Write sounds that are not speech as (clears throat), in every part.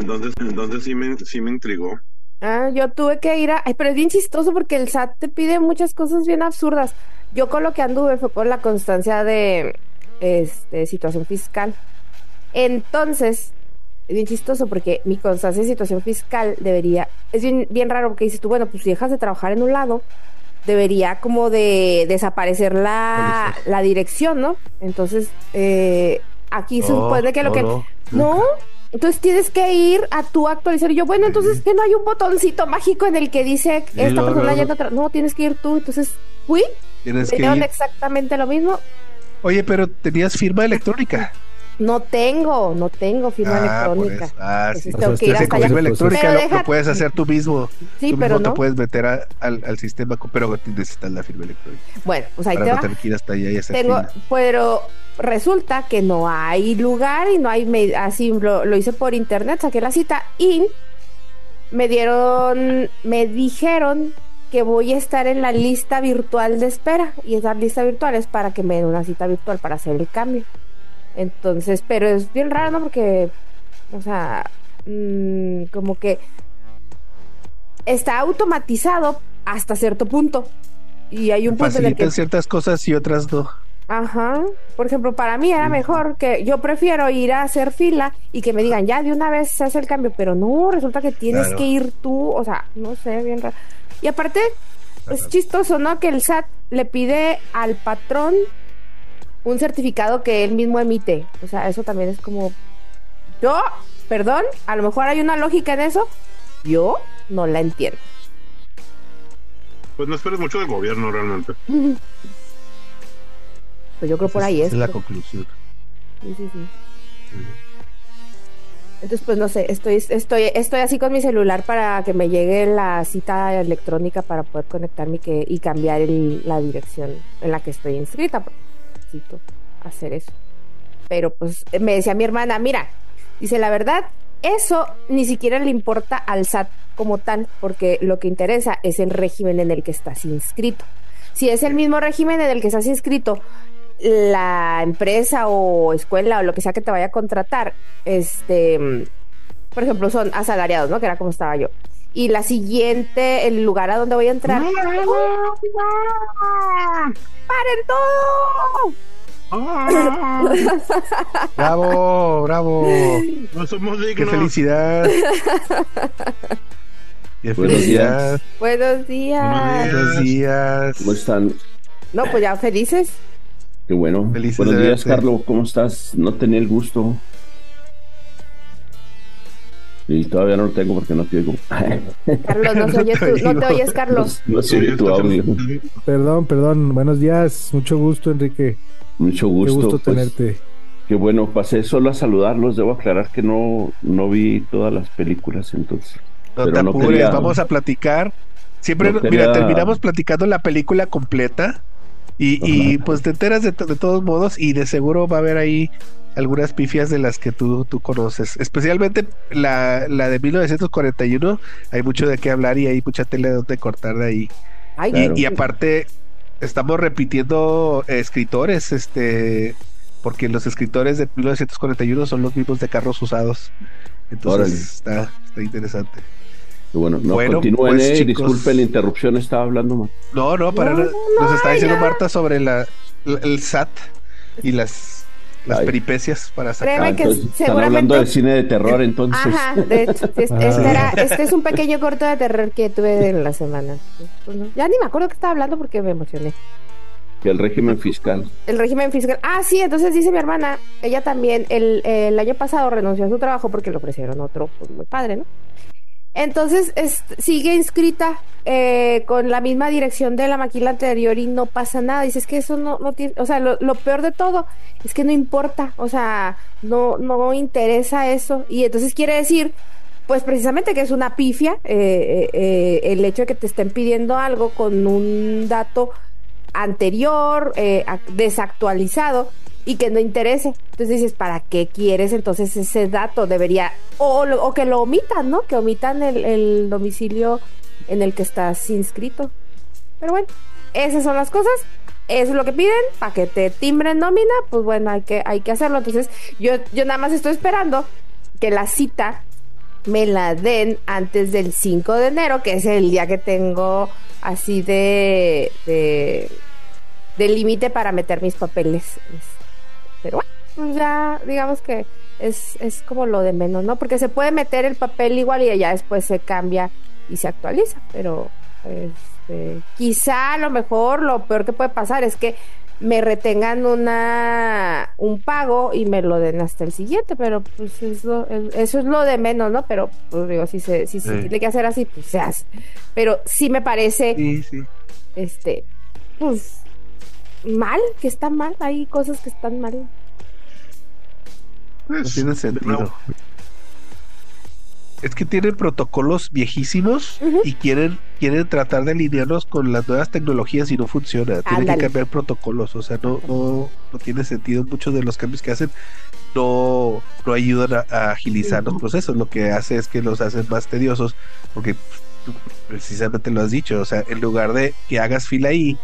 Entonces, entonces sí me, sí me intrigó. Ah, yo tuve que ir a... Ay, pero es bien chistoso porque el SAT te pide muchas cosas bien absurdas. Yo con lo que anduve fue con la constancia de este, situación fiscal. Entonces, es bien chistoso porque mi constancia de situación fiscal debería... Es bien, bien raro porque dices tú, bueno, pues si dejas de trabajar en un lado, debería como de desaparecer la, la dirección, ¿no? Entonces, eh, aquí se supone que lo que... No, entonces tienes que ir a tu actualizar. Y yo, bueno, entonces que no hay un botoncito mágico en el que dice esta persona ya no, no, tienes que ir tú. Entonces fui, Tienes me que dieron ir. exactamente lo mismo. Oye, pero tenías firma electrónica. No tengo, no tengo firma Ah, por electrónica. eso. Ah, Entonces sí. tengo que ir con firma electrónica Pero lo, deja- lo puedes hacer tú mismo. Sí, tú pero mismo no. te puedes meter a- al, al sistema, pero necesitas la firma electrónica. Bueno, pues ahí para te no va. tener que ir hasta allá y hacer Tengo, pero resulta que no hay lugar y no hay, me- así lo, lo hice por internet, saqué la cita y me dieron, me dijeron que voy a estar en la lista virtual de espera y esa lista virtual es para que me den una cita virtual para hacer el cambio. Entonces, pero es bien raro, ¿no? Porque, o sea, mm, como que está automatizado hasta cierto punto. Y hay un punto en el que ciertas cosas y otras no. Ajá. Por ejemplo, para mí era mejor que yo prefiero ir a hacer fila y que me digan, ya de una vez se hace el cambio, pero no, resulta que tienes Claro. que ir tú, o sea, no sé, bien raro. Y aparte, es chistoso, ¿no? Que el SAT le pide al patrón un certificado que él mismo emite. O sea, eso también es como, yo, perdón, a lo mejor hay una lógica en eso, yo no la entiendo. Pues no esperes mucho del gobierno realmente. Pues yo creo por ahí es. es la conclusión. Sí, sí, sí. Entonces, pues no sé, estoy, estoy, estoy así con mi celular para que me llegue la cita electrónica para poder conectarme y, que, y cambiar el- la dirección en la que estoy inscrita. Necesito hacer eso. Pero pues me decía mi hermana, mira, dice la verdad, eso ni siquiera le importa al SAT como tal, porque lo que interesa es el régimen en el que estás inscrito. Si es el mismo régimen en el que estás inscrito, la empresa o escuela o lo que sea que te vaya a contratar, este, por ejemplo, son asalariados, ¿no? Que era como estaba yo. Y la siguiente, el lugar a donde voy a entrar. ¡Paren todo! Bravo, bravo. No somos Qué felicidad. Qué Buenos felicidad. Buenos días. Buenos días. ¿Cómo están? No, pues ya felices. Qué bueno. Felices Buenos días, verte. Carlos. ¿Cómo estás? No tenía el gusto. Y todavía no lo tengo porque no te oigo. Carlos, no, se oye tu- no te oyes, Carlos. No se oye tu audio. Perdón, perdón. Buenos días. Mucho gusto, Enrique. Mucho Qué gusto. gusto pues, tenerte. Qué bueno. Pasé solo a saludarlos. Debo aclarar que no, no vi todas las películas entonces. No Pero te no apures, quería- vamos a platicar. Siempre, no mira, terminamos platicando la película completa y, y, pues te enteras de, de todos modos y de seguro va a haber ahí algunas pifias de las que tú, tú conoces. Especialmente la, la de 1941, hay mucho de qué hablar y hay mucha tele de donde cortar de ahí. Ay, Claro. Y aparte, estamos repitiendo eh, escritores, este, porque los escritores de 1941 son los mismos de carros usados. Entonces está, está interesante. Bueno. No Bueno, continúen, pues, eh. chicos. Disculpen la interrupción. Estaba hablando mal. No, no, para No, no, Nos está diciendo ya. Marta sobre la, la- el SAT y las, las Ay. peripecias para sacar. Créeme que Ah, entonces, están seguramente- hablando de cine de terror, (laughs) entonces. Ajá, de hecho, este, Ah. (laughs) este era- este es un pequeño corto de terror que tuve en la semana. Ya ni me acuerdo que estaba hablando porque me emocioné. Que el régimen fiscal. El régimen fiscal. Ah, sí, entonces dice mi hermana, ella también el, el año pasado renunció a su trabajo porque le ofrecieron otro, pues muy padre, ¿no? Entonces es- sigue inscrita eh, con la misma dirección de la maquila anterior y no pasa nada. Dices que eso no, tiene, o sea, lo, lo peor de todo es que no importa, o sea, no, no interesa eso. Y entonces quiere decir, pues precisamente que es una pifia eh, eh, eh, el hecho de que te estén pidiendo algo con un dato anterior, eh, ac- desactualizado y que no interese. Entonces dices, ¿para qué quieres entonces ese dato? Debería, o, o que lo omitan, ¿no? Que omitan el, domicilio en el que estás inscrito. Pero bueno, esas son las cosas. Eso es lo que piden, para que te timbren nómina, pues bueno, hay que, hay que hacerlo. Entonces, yo, yo nada más estoy esperando que la cita me la den antes del 5 de enero, que es el día que tengo así de, de límite para meter mis papeles. Pero bueno, pues ya digamos que es, es como lo de menos, ¿no? Porque se puede meter el papel igual y ya después se cambia y se actualiza, pero este, quizá a lo mejor lo peor que puede pasar es que me retengan una un pago y me lo den hasta el siguiente, pero pues eso, eso es lo de menos, ¿no? Pero pues digo, si se, si se tiene que hacer así, pues se hace. Pero sí me parece, Sí, sí. este, pues mal, que está mal, hay cosas que están mal. No Pues, tiene de sentido. Es que tienen protocolos viejísimos y quieren, quieren tratar de alinearlos con las nuevas tecnologías y no funciona. Tienen que cambiar protocolos. O sea, no, no, no tiene sentido. Muchos de los cambios que hacen no, no ayudan a, a agilizar los procesos. Lo que hace es que los hacen más tediosos. Porque pues, precisamente lo has dicho. O sea, en lugar de que hagas fila ahí,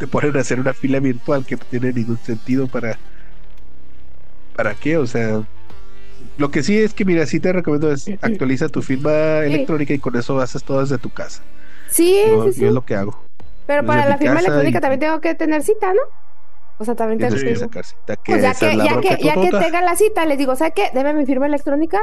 te ponen a hacer una fila virtual que no tiene ningún sentido para. ¿Para qué? O sea, lo que sí es que, mira, sí te recomiendo es actualiza tu firma electrónica y con eso haces todo desde tu casa. Sí, Yo, sí, sí. yo es lo que hago. Pero desde para la firma electrónica y- también tengo que tener cita, ¿no? O sea, también tengo que... que sacar cita, que Pues ya que, ya que, ya que total. tenga la cita, les digo, ¿sabe qué? Deme mi firma electrónica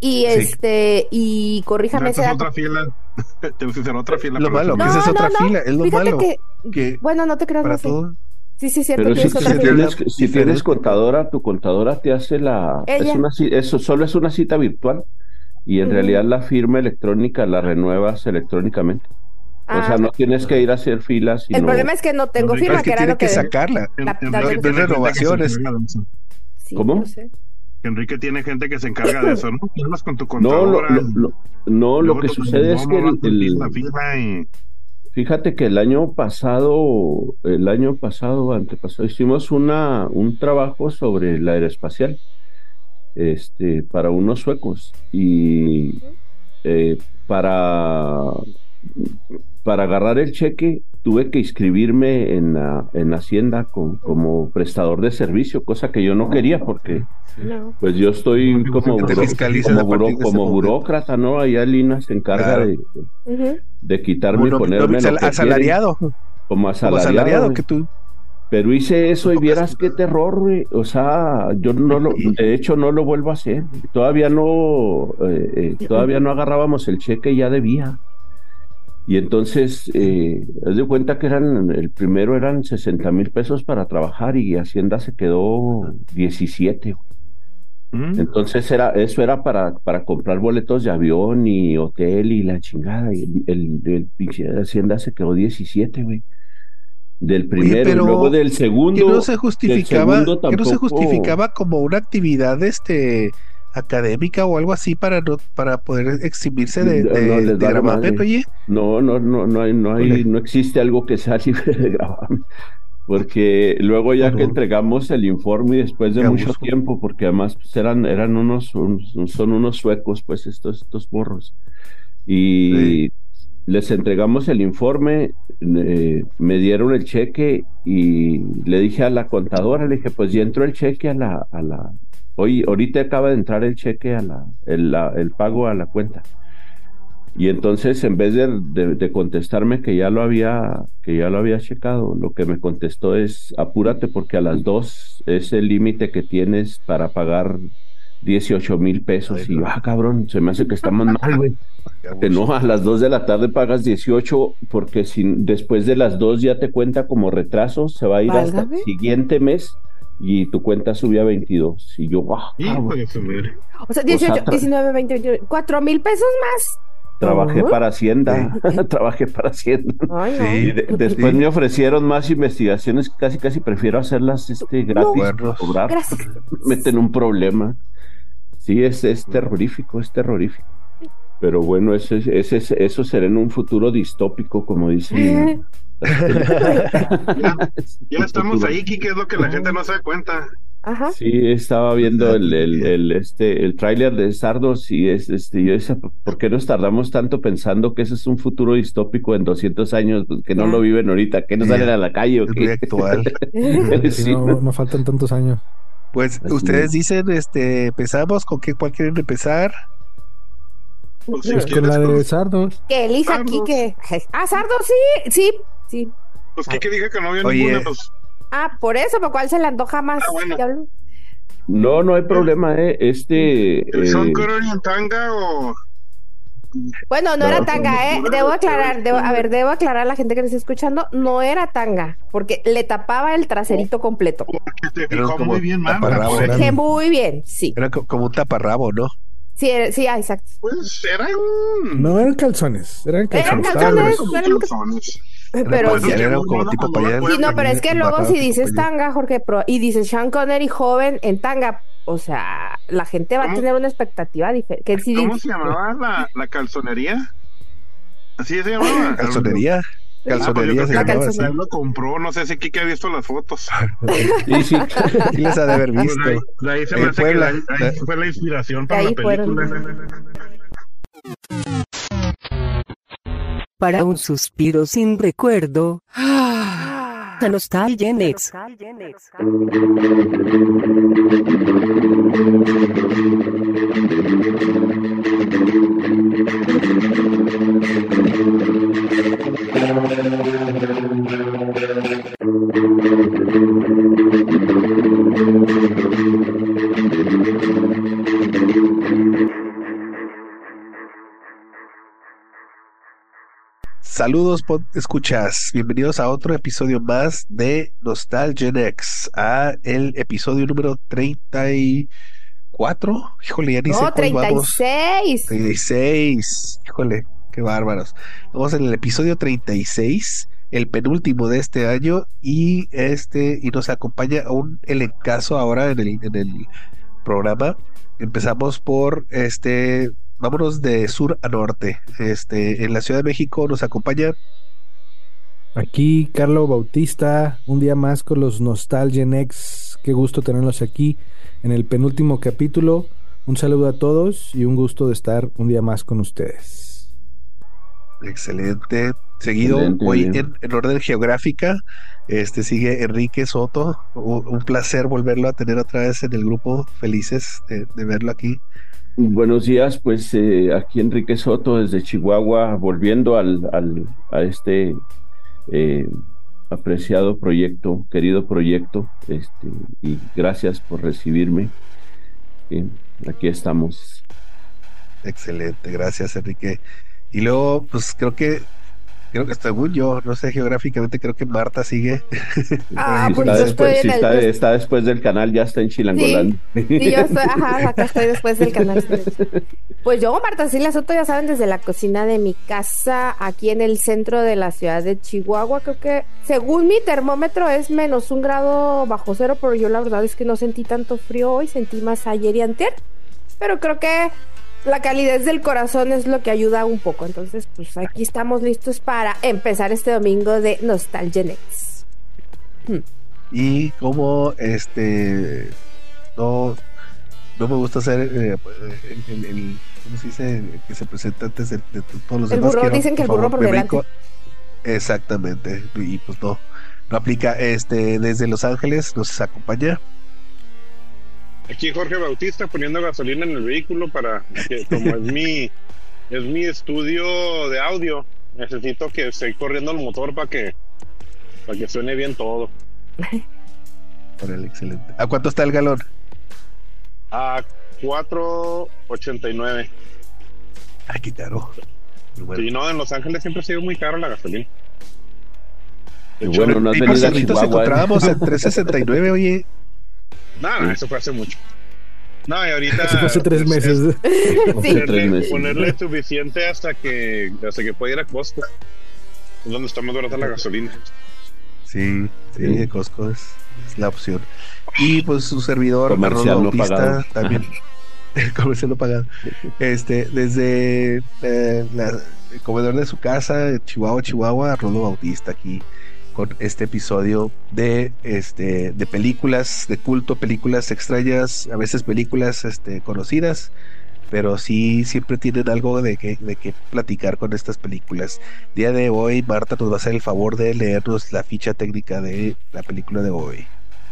y Sí. este, y corríjame ese dato. otra fila. (laughs) Hacer otra fila. Lo malo, que esa es otra fila, es lo Fíjate malo. que, Que bueno, no te creas, para no todo. Sí, sí, cierto, Pero si, tienes otra si tienes, si contadora, tu contadora te hace la... Es una, eso solo es una cita virtual y en realidad la firma electrónica la renuevas electrónicamente. o Ah, sea, no tienes que ir a hacer filas. el sino- problema es que no tengo firma, es que que era lo que que... sacarla. La- la- renovaciones. Sí, ¿Cómo? no sé. Enrique tiene gente que se encarga de eso, ¿no? (laughs) Hablas con tu No, lo, contadora. lo- lo- no, lo luego que sucede es que el- el- y Fíjate que el año pasado, el año pasado, antepasado, hicimos una, un trabajo sobre la aeroespacial, este, para unos suecos y eh, para, para agarrar el cheque tuve que inscribirme en la, en Hacienda con- como prestador de servicio, cosa que yo no quería porque No. pues yo estoy como, buró- como, buró- como burócrata, ¿no? Allá Lina se encarga Claro. de, quitarme y Como no- ponerme no- lo que asalariado. quieren, como Como asalariado. asalariado güey. que tú. Pero hice eso y vieras qué terror, güey. O sea, yo no lo, de hecho no lo vuelvo a hacer. Todavía no, eh, eh, todavía no agarrábamos el cheque y ya debía. Y entonces, eh, haz de cuenta que eran, el primero eran 60 mil pesos para trabajar y Hacienda se quedó 17. güey. ¿Mm? Entonces era, eso era para, para comprar boletos de avión y hotel y la chingada. Y el, el, el pinche de Hacienda se quedó 17, güey. Del primero, pero y luego del segundo. Que no se justificaba, que no se justificaba como una actividad este académica o algo así para no, para poder exhibirse de, de, no, de gravamen. No, no, no, no hay, no hay, no existe algo que sea (laughs) libre de gravamen. Porque luego ya que entregamos el informe y después de mucho tiempo, porque además pues, eran, eran unos, son unos suecos, pues estos, estos morros. Y les entregamos el informe, eh, me dieron el cheque y le dije a la contadora, le dije, pues ya entró el cheque a la, a la, hoy, ahorita acaba de entrar el cheque a la, el, la- el pago a la cuenta. Y entonces, en vez de, de- de contestarme que ya lo había, que ya lo había checado, lo que me contestó es apúrate porque a las dos es el límite que tienes para pagar 18 mil pesos. Ay, y ah, cabrón, se me hace que estamos mal, güey. (laughs) Que no, a las 2 de la tarde pagas 18 porque si después de las 2 ya te cuenta como retraso, se va a ir hasta el Válgame. siguiente mes y tu cuenta sube a 22. Y yo, ah, Hijo cabrón, de su madre. O sea, 18, tra- 19, 20, 21, cuatro mil pesos más. trabajé Ujú. para Hacienda, (laughs) trabajé para Hacienda. Ay, no. Sí. Y de- después Sí. me ofrecieron más investigaciones, casi casi prefiero hacerlas este, gratis, Bueno. cobrar, Gracias. me meten un problema. Sí, es, es terrorífico, es terrorífico. Pero bueno, ese, ese, ese- eso será en un futuro distópico, como dicen. (laughs) Ya (laughs) estamos ahí, Kike, es lo que la gente no se da cuenta. Ajá. Sí, estaba viendo el, el, el, este, el tráiler de Sardos y es, este, yo decía, ¿por qué nos tardamos tanto pensando que ese es un futuro distópico en 200 años, pues, que no lo viven ahorita, que no salen a la calle o qué? actual. (laughs) Sí, no, no faltan tantos años. Pues Así ustedes es. dicen, este, empezamos, ¿con qué cuál quieren empezar? Pues, si Con la de Sardos. Que Elisa Sardos. aquí que. Ah, Sardo, sí, sí, sí. pues Kike dije que no había Oye. ninguna. Pues, Ah, por eso, por cuál se le antoja más. Ah, bueno. Diablo. No, no hay problema, ¿eh? Este. ¿El eh, en tanga o...? Bueno, no, No, era tanga, ¿eh? Debo aclarar, debo, a ver, debo aclarar a la gente que nos está escuchando, no era tanga, porque le tapaba el traserito completo. Porque te fijó muy bien, man. Pues, Que muy bien, sí. Era co- como un taparrabo, ¿no? Sí, era- sí, ah, exacto. Pues era un... No eran calzones, eran calzones. calzones. estaban como era lo que- calzones. Pero pañal, sí. era como tipo pañal. Sí, no, pero es que luego si dices tanga, Jorge, pro- y dices Sean Connery joven en tanga, o sea, la gente va a tener una expectativa diferente. Si ¿Cómo dices- se llamaba la, la calzonería? Así se llamaba. (laughs) Calzonería. Ah, pues que La lo compró, no sé si Kike ha visto las fotos. (laughs) Sí, sí. (laughs) Sí les ha de haber Pues visto. de, ahí, de ahí se me hace Puebla. que de ahí, fue la inspiración para la fueron. película. Para un suspiro sin recuerdo. La nostalgia en ex. Saludos, escuchas. Bienvenidos a otro episodio más de Nostalgia X, a el episodio número 34. Híjole, ya ni sé No, vamos. 36. 36. Híjole, qué bárbaros. Vamos en el episodio 36, el penúltimo de este año, y este, y nos acompaña un elencazo ahora en el, en el programa. Empezamos por este, vámonos de sur a norte. Este, en la Ciudad de México nos acompaña Aquí Carlo Bautista, un día más con los Nostalgia Next. Qué gusto tenerlos aquí en el penúltimo capítulo. Un saludo a todos y un gusto de estar un día más con ustedes. Excelente. Seguido Excelente, hoy en, en orden geográfica, este sigue Enrique Soto. Un placer volverlo a tener otra vez en el grupo. Felices de, de verlo aquí. Buenos días, pues eh, aquí Enrique Soto desde Chihuahua, volviendo al, al- a este eh, apreciado proyecto, querido proyecto, este, y gracias por recibirme. Eh, aquí estamos. Excelente, gracias Enrique. Y luego, pues creo que, creo que según yo, no sé geográficamente, creo que Marta sigue. (laughs) Ah, Si pues está, después, estoy si en el- está- yo- está después del canal, ya está en Chilangolán. Sí, yo estoy, (laughs) ajá, acá estoy después del canal. Pues yo, Marta Silvia Soto, ya saben, desde la cocina de mi casa, aquí en el centro de la ciudad de Chihuahua, creo que según mi termómetro es menos un grado bajo cero, pero yo la verdad es que no sentí tanto frío hoy, sentí más ayer y antier, pero creo que la calidez del corazón es lo que ayuda un poco, entonces pues aquí estamos listos para empezar este domingo de Nostalgia Next. Y como este no, no me gusta hacer eh, el, el- el- ¿cómo se dice? Que se presenta antes de, de todos los El demás. burro, quiero, dicen que el burro favor, por delante. Exactamente. Y pues no, no aplica. Este, desde Los Ángeles nos acompaña. Aquí Jorge Bautista poniendo gasolina en el vehículo para que como es mi (laughs) es mi estudio de audio, necesito que esté corriendo el motor para que para que suene bien todo. Por el excelente. ¿A cuánto está el galón? A 4.89. Ay, qué caro. Bueno. Sí, no, en Los Ángeles siempre ha sido muy caro la gasolina. Y bueno, no has venido a Chihuahua. ¿eh? encontrábamos en 369, oye. No, no, eso fue hace mucho. No, y ahorita Eso fue hace tres es- meses. es (laughs) Sí. Tres ponerle, meses. ponerle suficiente hasta que hasta que pueda ir a Costco. Es donde está más barata la gasolina. Sí, sí, Sí. de Costco es, es la opción. Y pues su servidor, Comercial no Bautista, pagado. también. (laughs) comercial no pagado. Este, desde eh, la- el comedor de su casa, Chihuahua, Chihuahua, Arnoldo Bautista aquí este episodio de este de películas de culto, películas extrañas, a veces películas este conocidas, pero sí siempre tienen algo de que, de que platicar con estas películas. Día de hoy, Marta nos va a hacer el favor de leernos la ficha técnica de la película de hoy.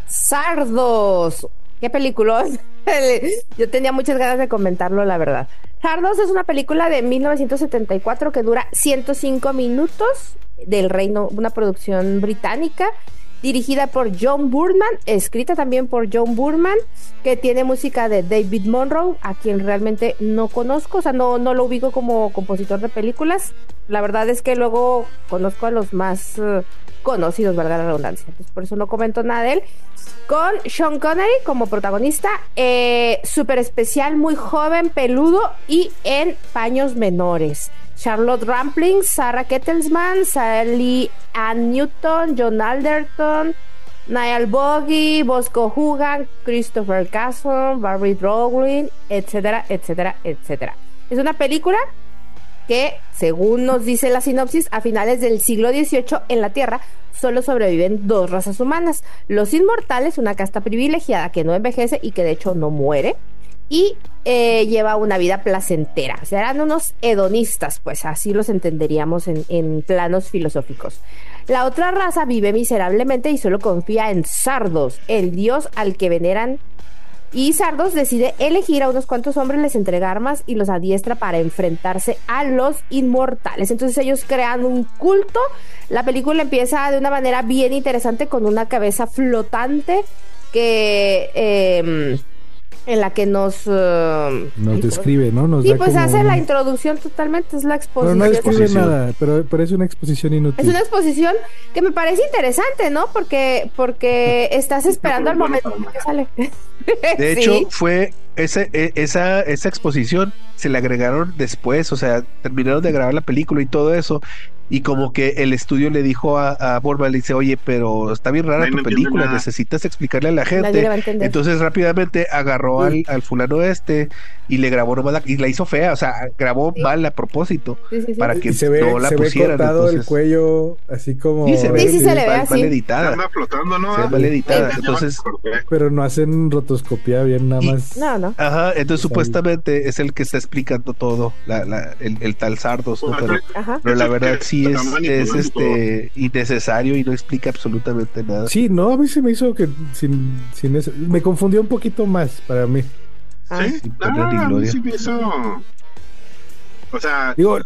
Sardos, qué peliculón. (laughs) Yo tenía muchas ganas de comentarlo, la verdad. Sardos es una película de 1974 que dura 105 minutos del Reino, una producción británica dirigida por John Burman, escrita también por John Burman, que tiene música de David Monroe, a quien realmente no conozco, o sea, no, no lo ubico como compositor de películas. La verdad es que luego conozco a los más eh, conocidos, valga la redundancia, entonces por eso no comento nada de él. Con Sean Connery como protagonista, eh, súper especial, muy joven, peludo y en paños menores. Charlotte Rampling, Sarah Kettelsman, Sally Ann Newton, John Alderton, Niall Boggy, Bosco Hugan, Christopher Castle, Barbie Drowling, etcétera, etcétera, etcétera. Es una película que, según nos dice la sinopsis, a finales del siglo XVIII en la Tierra solo sobreviven dos razas humanas. Los inmortales, una casta privilegiada que no envejece y que de hecho no muere, y eh, lleva una vida placentera. O sea, eran unos hedonistas, pues así los entenderíamos en, en, planos filosóficos. La otra raza vive miserablemente y solo confía en Sardos, el dios al que veneran. Y Sardos decide elegir a unos cuantos hombres, les entrega armas y los adiestra para enfrentarse a los inmortales. Entonces ellos crean un culto. La película empieza de una manera bien interesante con una cabeza flotante que... Eh, en la que nos uh, nos describe, ¿no? Nos sí, pues hace la introducción totalmente, es la exposición. Pero no describe nada, pero, pero, es una exposición inútil. Es una exposición que me parece interesante, ¿no? Porque porque estás esperando al momento que sale. (laughs) De hecho, sí. fue ese, esa, esa exposición se le agregaron después, o sea, terminaron de grabar la película y todo eso, y como que el estudio le dijo a, a Borba, le dice, oye, pero está bien rara tu no película, nada. necesitas explicarle a la gente. le va a entender. Entonces rápidamente agarró al, al fulano este y le grabó nomás la, y la hizo fea, o sea, grabó Sí. mal a propósito Sí, sí, sí. para que Y se ve, no la se ve pusieran. cortado el entonces- cuello, así como... Sí, se ve, Sí, sí se le ve mal, así. mal Se editada. anda flotando, ¿no? Se ve mal editada. Entonces. Pero no hacen rotoscopía bien, nada Y- más. No, no. Ajá, entonces supuestamente es el que está explicando todo, la, la, el, el tal Sardos, ¿no? Pues, Pero, Ajá. pero la el verdad que sí es, es este innecesario y no explica absolutamente nada. Sí, no, a mí se me hizo que sin, sin eso... Me confundió un poquito más para mí. Ah. Sí, Sí, a mí sí me hizo. O sea, Digo,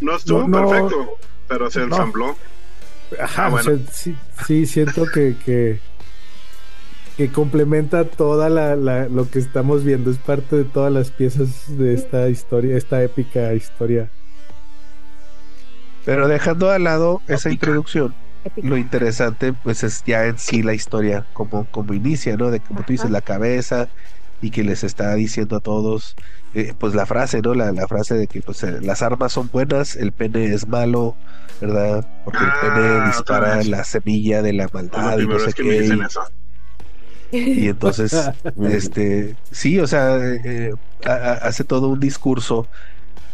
no estuvo no, no. perfecto, pero se No. ensambló. Ajá, Ah, bueno. o sea, sí, sí, siento que, que, que complementa toda la, la- lo que estamos viendo, es parte de todas las piezas de esta historia, esta épica historia. Pero dejando al lado esa Épica. introducción, lo interesante pues es ya en sí la historia, como, como inicia, ¿no? De como tú dices, Ajá. la cabeza y que les está diciendo a todos, eh, pues la frase, ¿no? La, la frase de que pues eh, las armas son buenas, el pene es malo, ¿verdad? Porque el Ah, pene dispara otra vez. la semilla de la la maldad y no sé vez que me qué. dicen y- eso. Y entonces, (laughs) este, sí, o sea, eh, ha- ha- hace todo un discurso,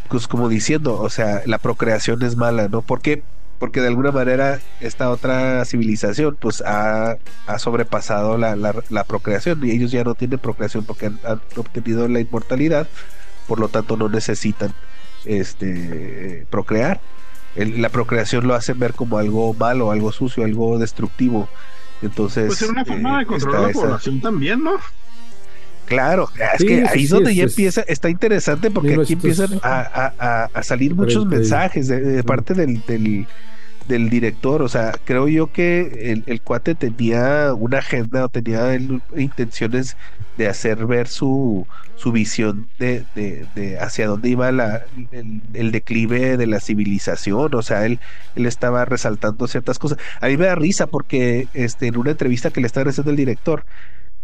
pues como diciendo, o sea, la procreación es mala, ¿no? ¿Por qué? Porque de alguna manera esta otra civilización, pues ha, ha sobrepasado la, la- la procreación y ellos ya no tienen procreación porque han, han obtenido la inmortalidad, por lo tanto no necesitan, este, procrear. El- la procreación lo hacen ver como algo malo, algo sucio, algo destructivo. Entonces, Pues era una forma eh, de controlar la esa- población también, ¿no? Claro, es Sí, que ahí es donde es- ya empieza, está interesante porque aquí 1900 empiezan a, a- a- salir muchos 40 y- mensajes de, parte del, del, del director. O sea, creo yo que el, el cuate tenía una agenda o tenía intenciones de hacer ver su, su visión de, de, de hacia dónde iba la, el, el declive de la civilización. O sea, él, él estaba resaltando ciertas cosas. A mí me da risa porque este, en una entrevista que le estaba haciendo el director,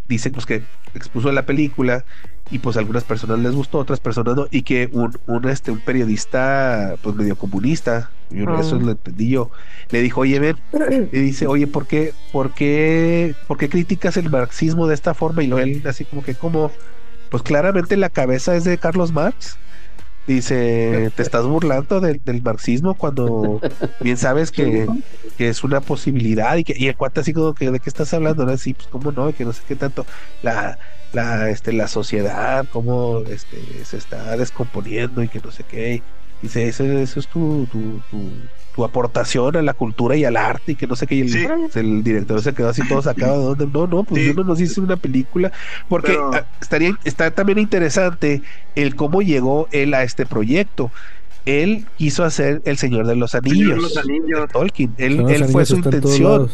dicen pues que expuso la película y pues a algunas personas les gustó, otras personas no, y que un, un, este, un periodista pues medio comunista, yo Ah. eso lo entendí yo, le dijo, oye, ven, y dice, oye, ¿por qué, por qué, por qué criticas el marxismo de esta forma? Y lo él así como que como, pues claramente la cabeza es de Carlos Marx. Dice, te estás burlando del, del marxismo cuando bien sabes que, que es una posibilidad y que y el cuate así como que de qué estás hablando, ¿no? Así, pues cómo no, que no sé qué tanto. La la este la sociedad cómo este se está descomponiendo y que no sé qué. Dice, eso, eso es tu, tu, tu, tu aportación a la cultura y al arte y que no sé qué. Y el, Sí. el director se quedó así todo sacado. de onda. No, no, pues Sí. yo no nos hice una película. Porque Pero- ah, estaría, está también interesante el cómo llegó él a este proyecto. Él quiso hacer El Señor de los Anillos. Señor de los Anillos. de Tolkien. Él, Los él fue anillos su intención.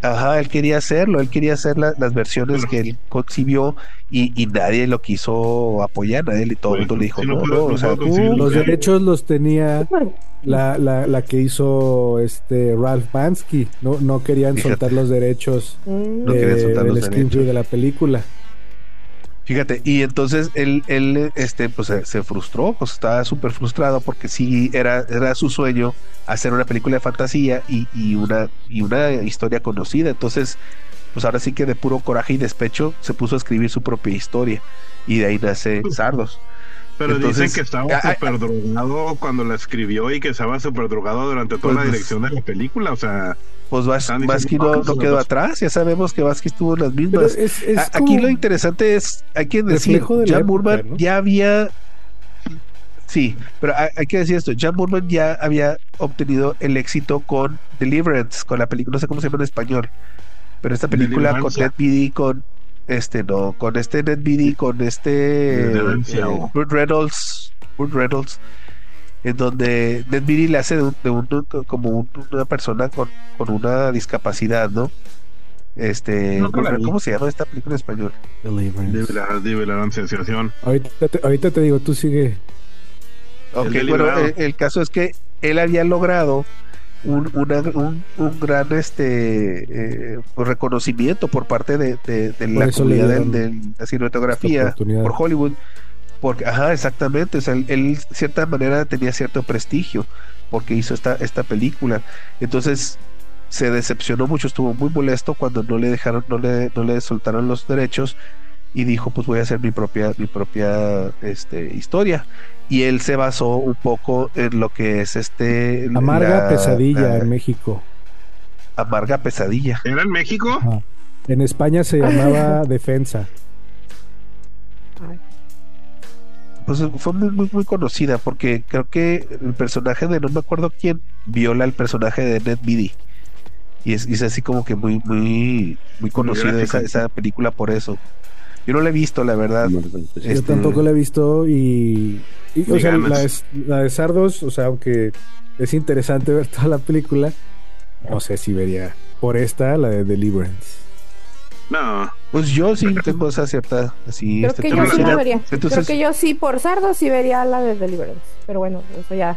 Ajá, él quería hacerlo, él quería hacer la- las versiones Pero- que él concibió y, y nadie lo quiso apoyar, nadie le todo el mundo le dijo, no, no o sea, tú-. Los derechos los tenía la, la, la que hizo este Ralph Bansky. No, no querían Fíjate. soltar los derechos Mm. No querían de- soltar del los screenplay derechos. de la película. Fíjate, y entonces él, él este, pues se, se frustró, pues estaba súper frustrado porque sí era, era su sueño hacer una película de fantasía y, y una, y una historia conocida. Entonces, pues ahora sí que de puro coraje y despecho se puso a escribir su propia historia y de ahí nace Sardos. Pero Entonces, dicen que estaba súper drogado cuando la escribió y que estaba súper drogado durante toda Pues, la dirección de la película. O sea, Pues Vas- Están Vasky diciendo, no, "Ah, no que quedó atrás, ya sabemos que Vasky estuvo en las mismas. es, es A- Aquí lo interesante es, hay que decir, de Jan Burman ¿no? ya había, sí, pero hay, que decir esto, Jan Burman ya había obtenido el éxito con Deliverance, con la película, no sé cómo se llama en español, pero esta película con. Ned Beatty, con este, no, con este Beatty, con este eh, Burt Reynolds, Burt Reynolds, en donde Ned Beatty le hace de, un- de un- como un- una persona con, con una discapacidad, ¿no? Este, No, claro. ¿cómo se llama esta película en español? Deliverance. de la, de la sensación. Ahorita, te, ahorita te digo, tú sigue. Ok, bueno, el caso es que él había logrado un, una- un, un gran este eh, reconocimiento por parte de, de- de la comunidad de, de la cinematografía por Hollywood. Porque, ajá, exactamente. O sea, él, de cierta manera tenía cierto prestigio porque hizo esta, esta película. Entonces se decepcionó mucho, estuvo muy molesto cuando no le dejaron, no le, no le soltaron los derechos y dijo pues voy a hacer mi propia, mi propia este, historia. Y él se basó un poco en lo que es este Amarga la- pesadilla la- en México. amarga pesadilla. ¿Era en México? Ajá. En España se llamaba (laughs) Defensa. Pues fue muy, muy, muy conocida porque creo que el personaje de no me acuerdo quién viola el personaje de Ned Beatty. Y es, y es así como que muy, muy, muy conocida esa, esa película por eso. Yo no la he visto, la verdad. Yo Este- tampoco la he visto y, y, o sea, la de, la de Sardos, o sea, aunque es interesante (laughs) ver toda la película, no sé si vería por esta, la de Deliverance. No. Pues yo sí tengo esa cierta así. Creo este, que yo sí la vería. Entonces, Creo que yo sí, por sardo, sí vería la de Deliverance. Pero bueno, eso ya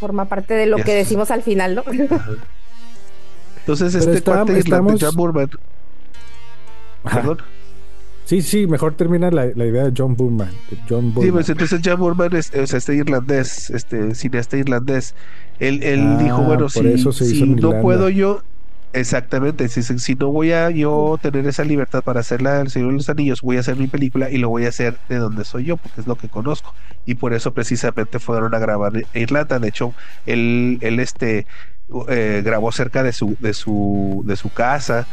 forma parte de lo que decimos al final, ¿no? entonces Pero este está- cuate estamos- Jan Burman, Ajá. perdón. Sí, sí, mejor termina la, la idea de John Burman. de John Sí, Burman. pues entonces Jan Burman es, sea, este irlandés, este cineasta irlandés, él, él Ah, dijo, bueno, si, si no puedo yo, exactamente, si, si no voy a yo tener esa libertad para hacerla El Señor de los Anillos, voy a hacer mi película y lo voy a hacer de donde soy yo, porque es lo que conozco. Y por eso precisamente fueron a grabar en Irlanda. De hecho, él, él este, eh, grabó cerca de su, de su, de su casa.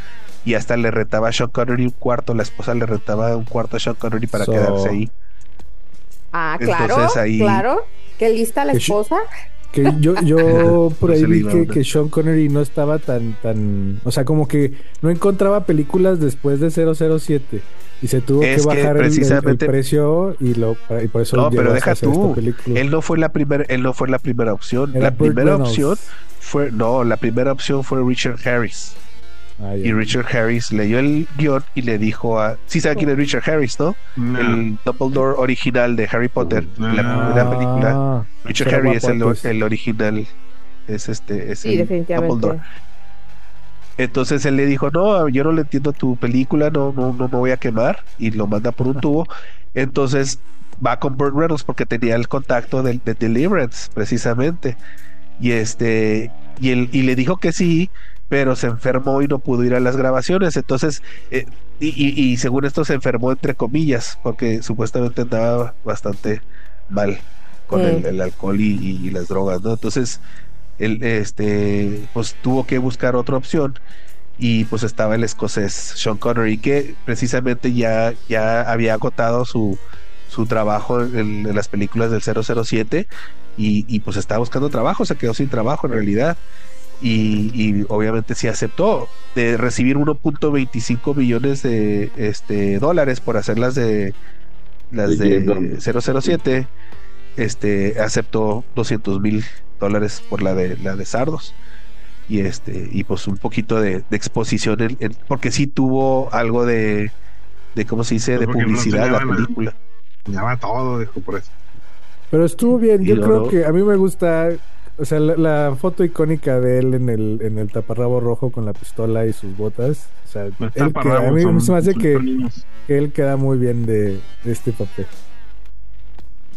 Y hasta le rentaba a Sean Connery un cuarto, la esposa le rentaba un cuarto a Sean Connery para So- quedarse ahí. Ah, claro, Entonces, ahí- claro. Qué lista la Que esposa. Que yo, yo (laughs) por ahí vi que, que Sean Connery no estaba tan, tan, o sea, como que no encontraba películas después de 007 y se tuvo Es que que bajar el- el, precisamente- precio y lo y por eso No, pero deja tú. película. Él no fue la primera, él no fue la primera opción. Era la primera Reynolds. opción fue, no, la primera opción fue Richard Harris. Ah. Y Richard Harris leyó el guion y le dijo a, sí sabe quién es Richard Harris, ¿no? No. El Dumbledore original de Harry Potter, la primera película. Ah, Richard Harris es el, antes. el original, es este, es Sí, el definitivamente. Dumbledore. Entonces él le dijo, no, yo no le entiendo tu película, no, no, no me voy a quemar, y lo manda por un tubo. Entonces va con Burt Reynolds porque tenía el contacto de, de Deliverance, precisamente. Y este, y él, y le dijo que sí, pero se enfermó y no pudo ir a las grabaciones. Entonces, eh, y, y- y según esto se enfermó entre comillas, porque supuestamente andaba bastante mal con el, el alcohol y, y- y las drogas, ¿no? Entonces, él este pues tuvo que buscar otra opción y pues estaba el escocés Sean Connery que precisamente ya ya había agotado su su trabajo en, en las películas del 007 y, y pues estaba buscando trabajo, se quedó sin trabajo en realidad. Y, y obviamente sí aceptó de recibir 1.25 millones de este, dólares por hacer las de las De de James Bond. 007 este aceptó 200 mil dólares por la de la de Sardos y este y pues un poquito de, de exposición en- en- porque sí tuvo algo de de cómo se dice de Porque no publicidad la a- película va todo, dijo por eso. Pero estuvo bien, yo creo que a mí me gusta, o sea, la, la foto icónica de él en el, en el taparrabo rojo con la pistola y sus botas, o sea, él está que- para a mí son- se me hace que, que él queda muy bien de, de este papel.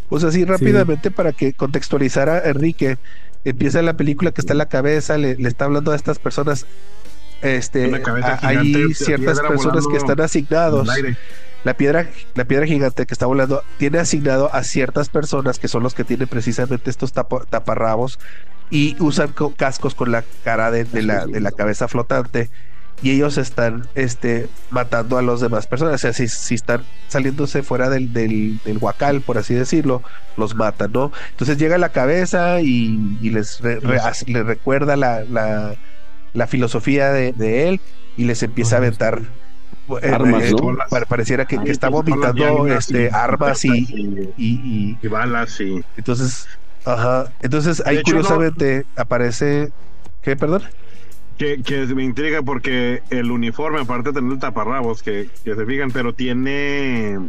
Pues así rápidamente para que contextualizara Enrique, empieza la película que está en la cabeza, le, le está hablando a estas personas, este, a- gigante hay ciertas personas que están asignados, En el aire. La piedra, la piedra gigante que está volando tiene asignado a ciertas personas que son los que tienen precisamente estos tapa- taparrabos y usan co- cascos con la cara de, de la, de la cabeza flotante y ellos están este, matando a los demás personas. O sea, si, si están saliéndose fuera del, del, del huacal, por así decirlo, los matan, ¿no? Entonces llega la cabeza y, y les, re- re- as- les recuerda la, la, la filosofía de, de él y les empieza a aventar. Eh, Armas, eh, pareciera que, que está vomitando este, armas y, y, y, y- y balas y entonces, ajá, entonces ahí no- curiosamente aparece, ¿qué, perdón? que, que me intriga porque el uniforme, aparte de tener el taparrabos, que, que se fijan, pero tiene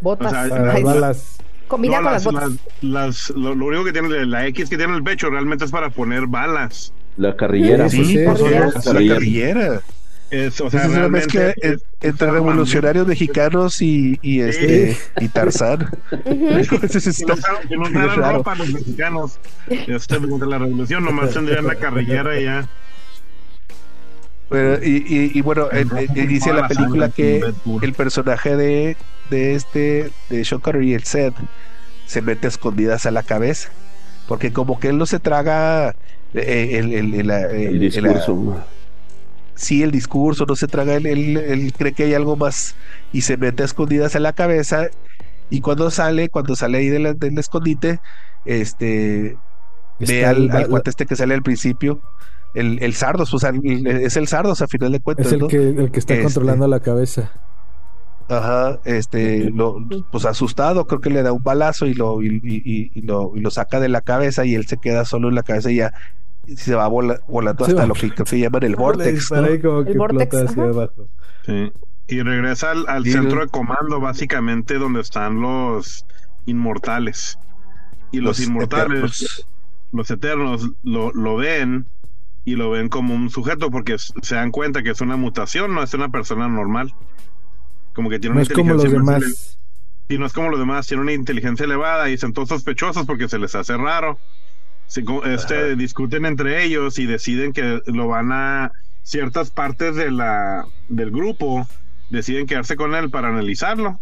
Botas. O sea, Para Ay, las balas. combina no, con las, las, botas. las- las- lo, lo único que tiene la X que tiene en el pecho realmente es para poner balas. La carrillera. Sí, la carrillera. Es, o sea, es una mezcla es- en- es entre revolucionarios mexicanos y, y este y (laughs) Tarzán. Ujú. (laughs) Entonces Si está- no usaran- si no es usaran raro. ropa los mexicanos este, durante la revolución, nomás tendrían la carrillera y ya. Pero, y, y- y bueno, inicia la película que el personaje de, de este, de Sean Connery, el Seth, se mete a escondidas a la cabeza. Porque como que él no se traga eh, el, el, el- la- El el- discurso. Sí, el discurso, no se traga, él, él- él cree que hay algo más y se mete a escondidas a la cabeza. Y cuando sale, cuando sale ahí de la- del escondite, este ve Está al, al cuate este que sale al principio, el, el Sardos, o sea, el- es el Sardos a final de cuentas, es el ¿no? que, el que está Este. controlando la cabeza. Ajá, este, lo, pues asustado, creo que le da un balazo y lo, y, y- y- y lo, y lo saca de la cabeza y él se queda solo en la cabeza y ya se va vola- volando Se hasta va lo que que llaman el (laughs) vortex, que vortex, flota hacia ajá. abajo. Sí. Y regresa al, al Y centro de comando, básicamente, donde están los inmortales. Y los, Los inmortales, eternos. los eternos, lo, lo ven y lo ven como un sujeto porque se dan cuenta que es una mutación, no es una persona normal. Como que tiene No una es como los inteligencia más demás. Y no es como los demás, tiene una inteligencia elevada y son todos sospechosos porque se les hace raro. Se este, Ajá. discuten entre ellos y deciden que lo van a ciertas partes de la del grupo deciden quedarse con él para analizarlo.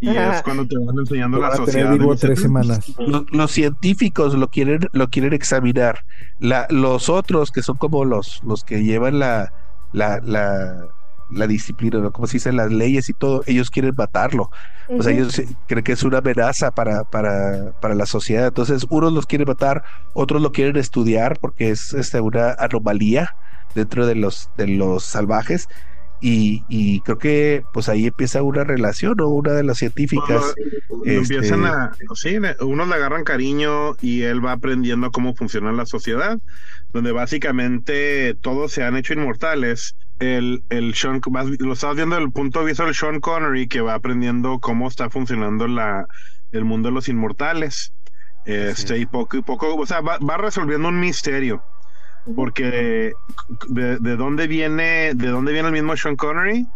Y Ajá. es cuando te van enseñando Lo la van a tener sociedad. vivo los tres semanas. Lo- Los, científicos lo quieren, lo quieren examinar. La, los otros, que son como los, los que llevan la, la, la, la disciplina, ¿no? como se dice, las leyes y todo, ellos quieren matarlo. O sea, ellos creen que es una amenaza para, para, para la sociedad. Entonces, unos los quieren matar, otros lo quieren estudiar porque es este, una anomalía dentro de los, de los salvajes. Y, y creo que pues ahí empieza una relación o una de las científicas. Lo este- empiezan a. Sí, le- unos le agarran cariño y él va aprendiendo cómo funciona la sociedad, donde básicamente todos se han hecho inmortales. El, el Sean, vas- lo estás viendo desde el punto de vista del Sean Connery, que va aprendiendo cómo está funcionando la, el mundo de los inmortales. Este, y poco y poco, o sea, va, va resolviendo un misterio. Porque de, de dónde viene, de dónde viene el mismo Sean Connery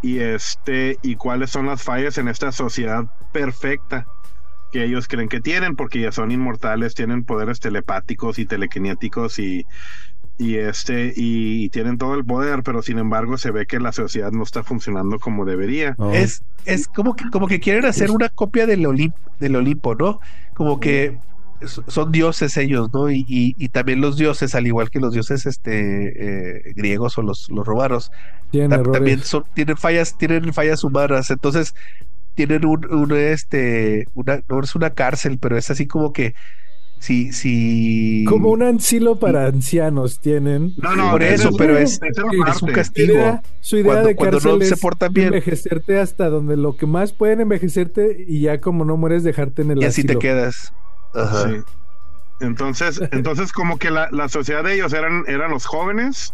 y este y cuáles son las fallas en esta sociedad perfecta que ellos creen que tienen porque ya son inmortales, tienen poderes telepáticos y telequinéticos y y este y, tienen todo el poder, pero sin embargo se ve que la sociedad no está funcionando como debería. No. Es, es como que, como que quieren hacer una copia del, Olimp- del Olimpo, ¿no? Como que son dioses ellos, ¿no? Y, y, y también los dioses, al igual que los dioses este, eh, griegos o los, los romanos, Tienen ta- errores. también son, tienen fallas, tienen fallas humanas. Entonces, tienen un, un, este, una, no es una cárcel, pero es así como que si, si... Como un asilo para ancianos tienen. No, no, por eso, pero es, es un castigo. idea, su idea Cuando- de cuando no cárcel se portan bien. envejecerte hasta donde lo que más pueden envejecerte y ya como no mueres dejarte en el Y así te quedas. Ajá. Sí. Entonces, (laughs) entonces como que la, la sociedad de ellos eran, eran los jóvenes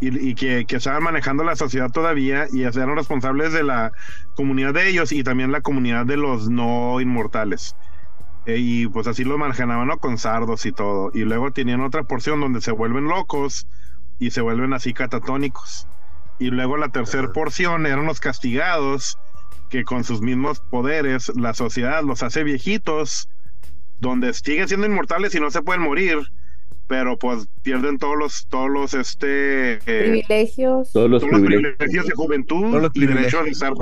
y, y que, que estaban manejando la sociedad todavía y eran responsables de la comunidad de ellos y también la comunidad de los no inmortales. Eh, y pues así lo manejaban ¿no? con sardos y todo. Y luego tenían otra porción donde se vuelven locos y se vuelven así catatónicos. Y luego la tercera porción eran los castigados que con sus mismos poderes la sociedad los hace viejitos donde siguen siendo inmortales y no se pueden morir, pero pues pierden todos los, todos los, este, eh, Privilegios. Todos los todos los privilegios. privilegios de juventud los y derechos de estar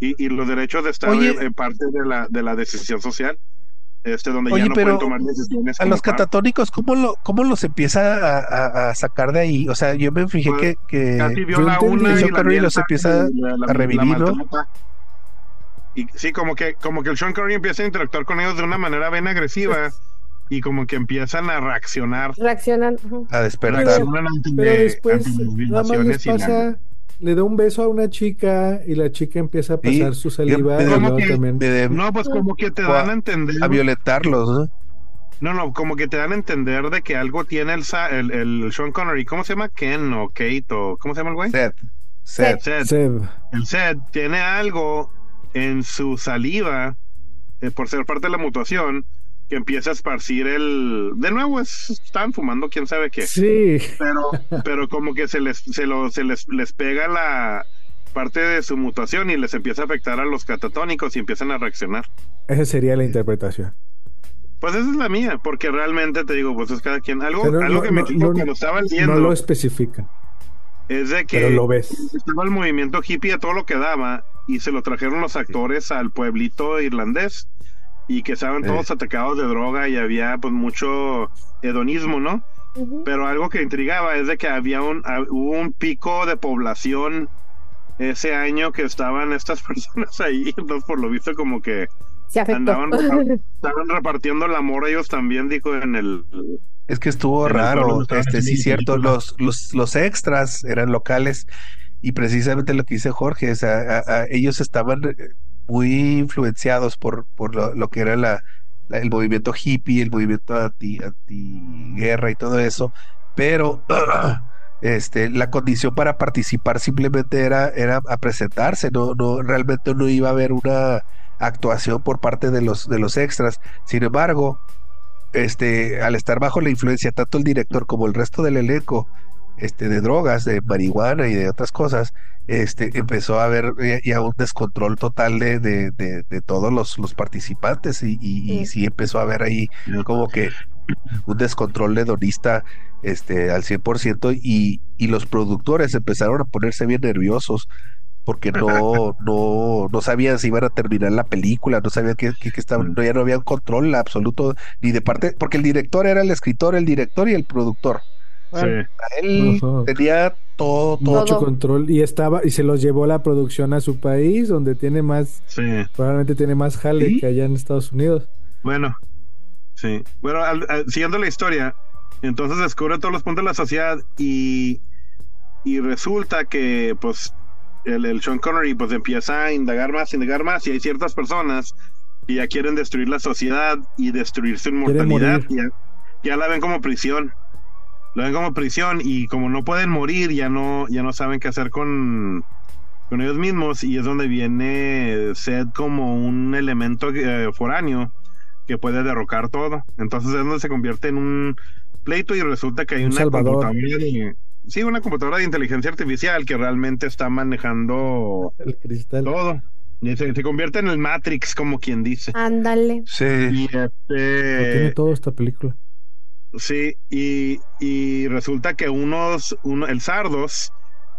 y, y los derechos de estar en, en parte de la, de la decisión social, este, donde Oye, ya no pero pueden tomar decisiones. A los par. catatónicos, ¿cómo, lo, cómo los empieza a, a- a sacar de ahí? O sea, yo me fijé Pues, que, que Casi viola entendí. una y Sean la Connery los empieza y la- la- a revivir, la ¿no? maltrata. Y sí, como que, como que el Sean Connery empieza a interactuar con ellos de una manera bien agresiva y como que empiezan a reaccionar. Reaccionan. a despertar. reaccionan ante- Pero después nada más les pasa, le da un beso a una chica y la chica empieza a Sí, pasar su saliva yo- y como luego que- también. de- No, pues como que te a- dan a entender. a violentarlos, ¿no? No, no, como que te dan a entender de que algo tiene el, sa- el, el Sean Connery. ¿Cómo se llama? Ken o Kate o. ¿Cómo se llama el güey? Seth. Seth. Seth. Sed. El Seth tiene algo en su saliva, eh, por ser parte de la mutación, que empieza a esparcir el. De nuevo, es, están fumando, quién sabe qué. Sí, Pero, (laughs) pero como que se les, se lo, se les, les pega la parte de su mutación y les empieza a afectar a los catatónicos y empiezan a reaccionar. esa sería la interpretación. Pues esa es la mía, porque realmente te digo, pues es cada quien. Algo, Pero algo no- que me dijo no- cuando estaba No lo especifican, es de que pero lo ves. estaba el movimiento hippie a todo lo que daba y se lo trajeron los actores al pueblito irlandés y que estaban todos atacados de droga y había pues mucho hedonismo, ¿no? Pero algo que intrigaba es de que había un ah, hubo un pico de población ese año que estaban estas (laughs) personas ahí, entonces por lo visto como que Se andaban (laughs) estaban repartiendo el amor ellos también dijo en el Es que estuvo raro, este sí cierto, los, los, los extras eran locales y precisamente lo que dice Jorge, o sea, a- a- ellos estaban eh, muy influenciados por, por lo, que era la- el movimiento hippie, el movimiento anti, guerra y todo eso, pero (clears throat) este, la condición para participar simplemente era, era a presentarse, no, no, realmente no iba a haber una actuación por parte de los, de los extras. Sin embargo, este, al estar bajo la influencia tanto el director como el resto del elenco este, de drogas, de marihuana y de otras cosas, este, empezó a haber ya, ya un descontrol total de, de, de- de todos los, los participantes y, y- y Sí. sí empezó a haber ahí como que un descontrol hedonista este, al 100% y, y los productores empezaron a ponerse bien nerviosos porque no, (laughs) no, no sabían si iban a terminar la película, no sabían que, que, que estaban, no, ya no había un control absoluto ni de parte, porque el director era el escritor, el director y el productor. Sí. Él tenía todo, todo. Mucho control y estaba y se los llevó la producción a su país donde tiene más sí. probablemente tiene más jale ¿Sí? que allá en Estados Unidos. Bueno, sí. Bueno, al- al- siguiendo la historia, entonces descubre todos los puntos de la sociedad y, y resulta que, pues, el, el Sean Connery, pues, empieza a indagar más, indagar más, y hay ciertas personas que ya quieren destruir la sociedad y destruir su inmortalidad. ya la ven como prisión. La ven como prisión y como no pueden morir, ya no, ya no saben qué hacer con, con ellos mismos y es donde viene Sed como un elemento eh, foráneo que puede derrocar todo. Entonces es donde se convierte en un pleito y resulta que hay Un una salvador. computadora de, sí, una computadora de inteligencia artificial que realmente está manejando El cristal. todo. Y se, se convierte en el Matrix, como quien dice. Ándale. Sí, Y Lo tiene este, todo esta película. Sí, y, y resulta que unos, uno, el Sardos,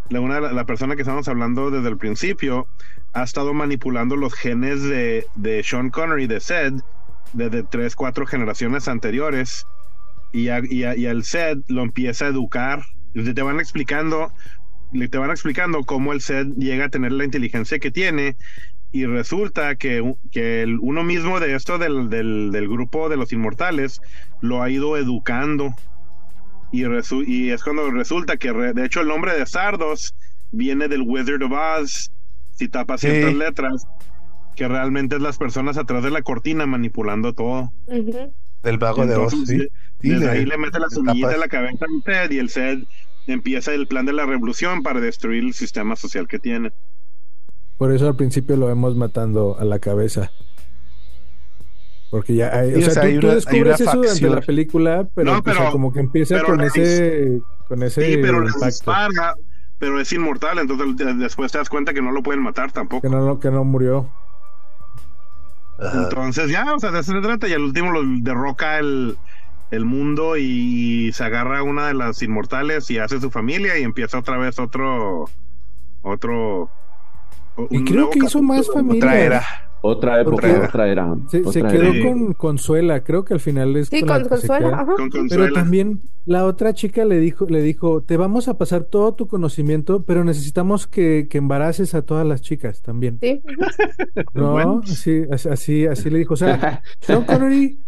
la, una, la persona que estamos hablando desde el principio, ha estado manipulando los genes de, de Sean Connery, de Sed, desde tres, cuatro generaciones anteriores. Y, a- y, a- y lo empieza a educar. Te van explicando, te van explicando cómo el Sed llega a tener la inteligencia que tiene. y resulta que, que el- uno mismo de esto del, del, del grupo de los inmortales lo ha ido educando. Y, resu- y es cuando resulta que, re- de hecho, el nombre de Sardos viene del Wizard of Oz. Si tapas Sí. ciertas letras, que realmente es las personas atrás de la cortina manipulando todo. Del vago de Oz, sí. Sí, Desde le- ahí le mete la semillita en la cabeza al Ted y el Ted empieza el plan de la revolución para destruir el sistema social que tiene. Por eso al principio lo vemos matando a la cabeza. Porque ya hay, Sí, o sea, o sea, tú, hay tú una- hay descubres eso durante la película, pero, No, o sea, como que empieza con ese con ese Sí, pero impacto. dispara, pero es inmortal, entonces de- después te das cuenta que no lo pueden matar tampoco. Que no, que no murió. Ajá. Entonces ya, o sea, de eso se trata y al último lo derroca el, el mundo y se agarra a una de las inmortales y hace su familia y empieza otra vez otro otro Y creo que hizo más familia. Otra. Otra época, Porque otra era. Se, se otra quedó era. con Consuela, creo que al final es Sí, con con Consuela. Ajá. con Pero Consuela. también la otra chica le dijo, le dijo, te vamos a pasar todo tu conocimiento, pero necesitamos que, que embaraces a todas las chicas también. Sí. No, Bueno. así, así, así le dijo. O sea, (laughs) Sean Connery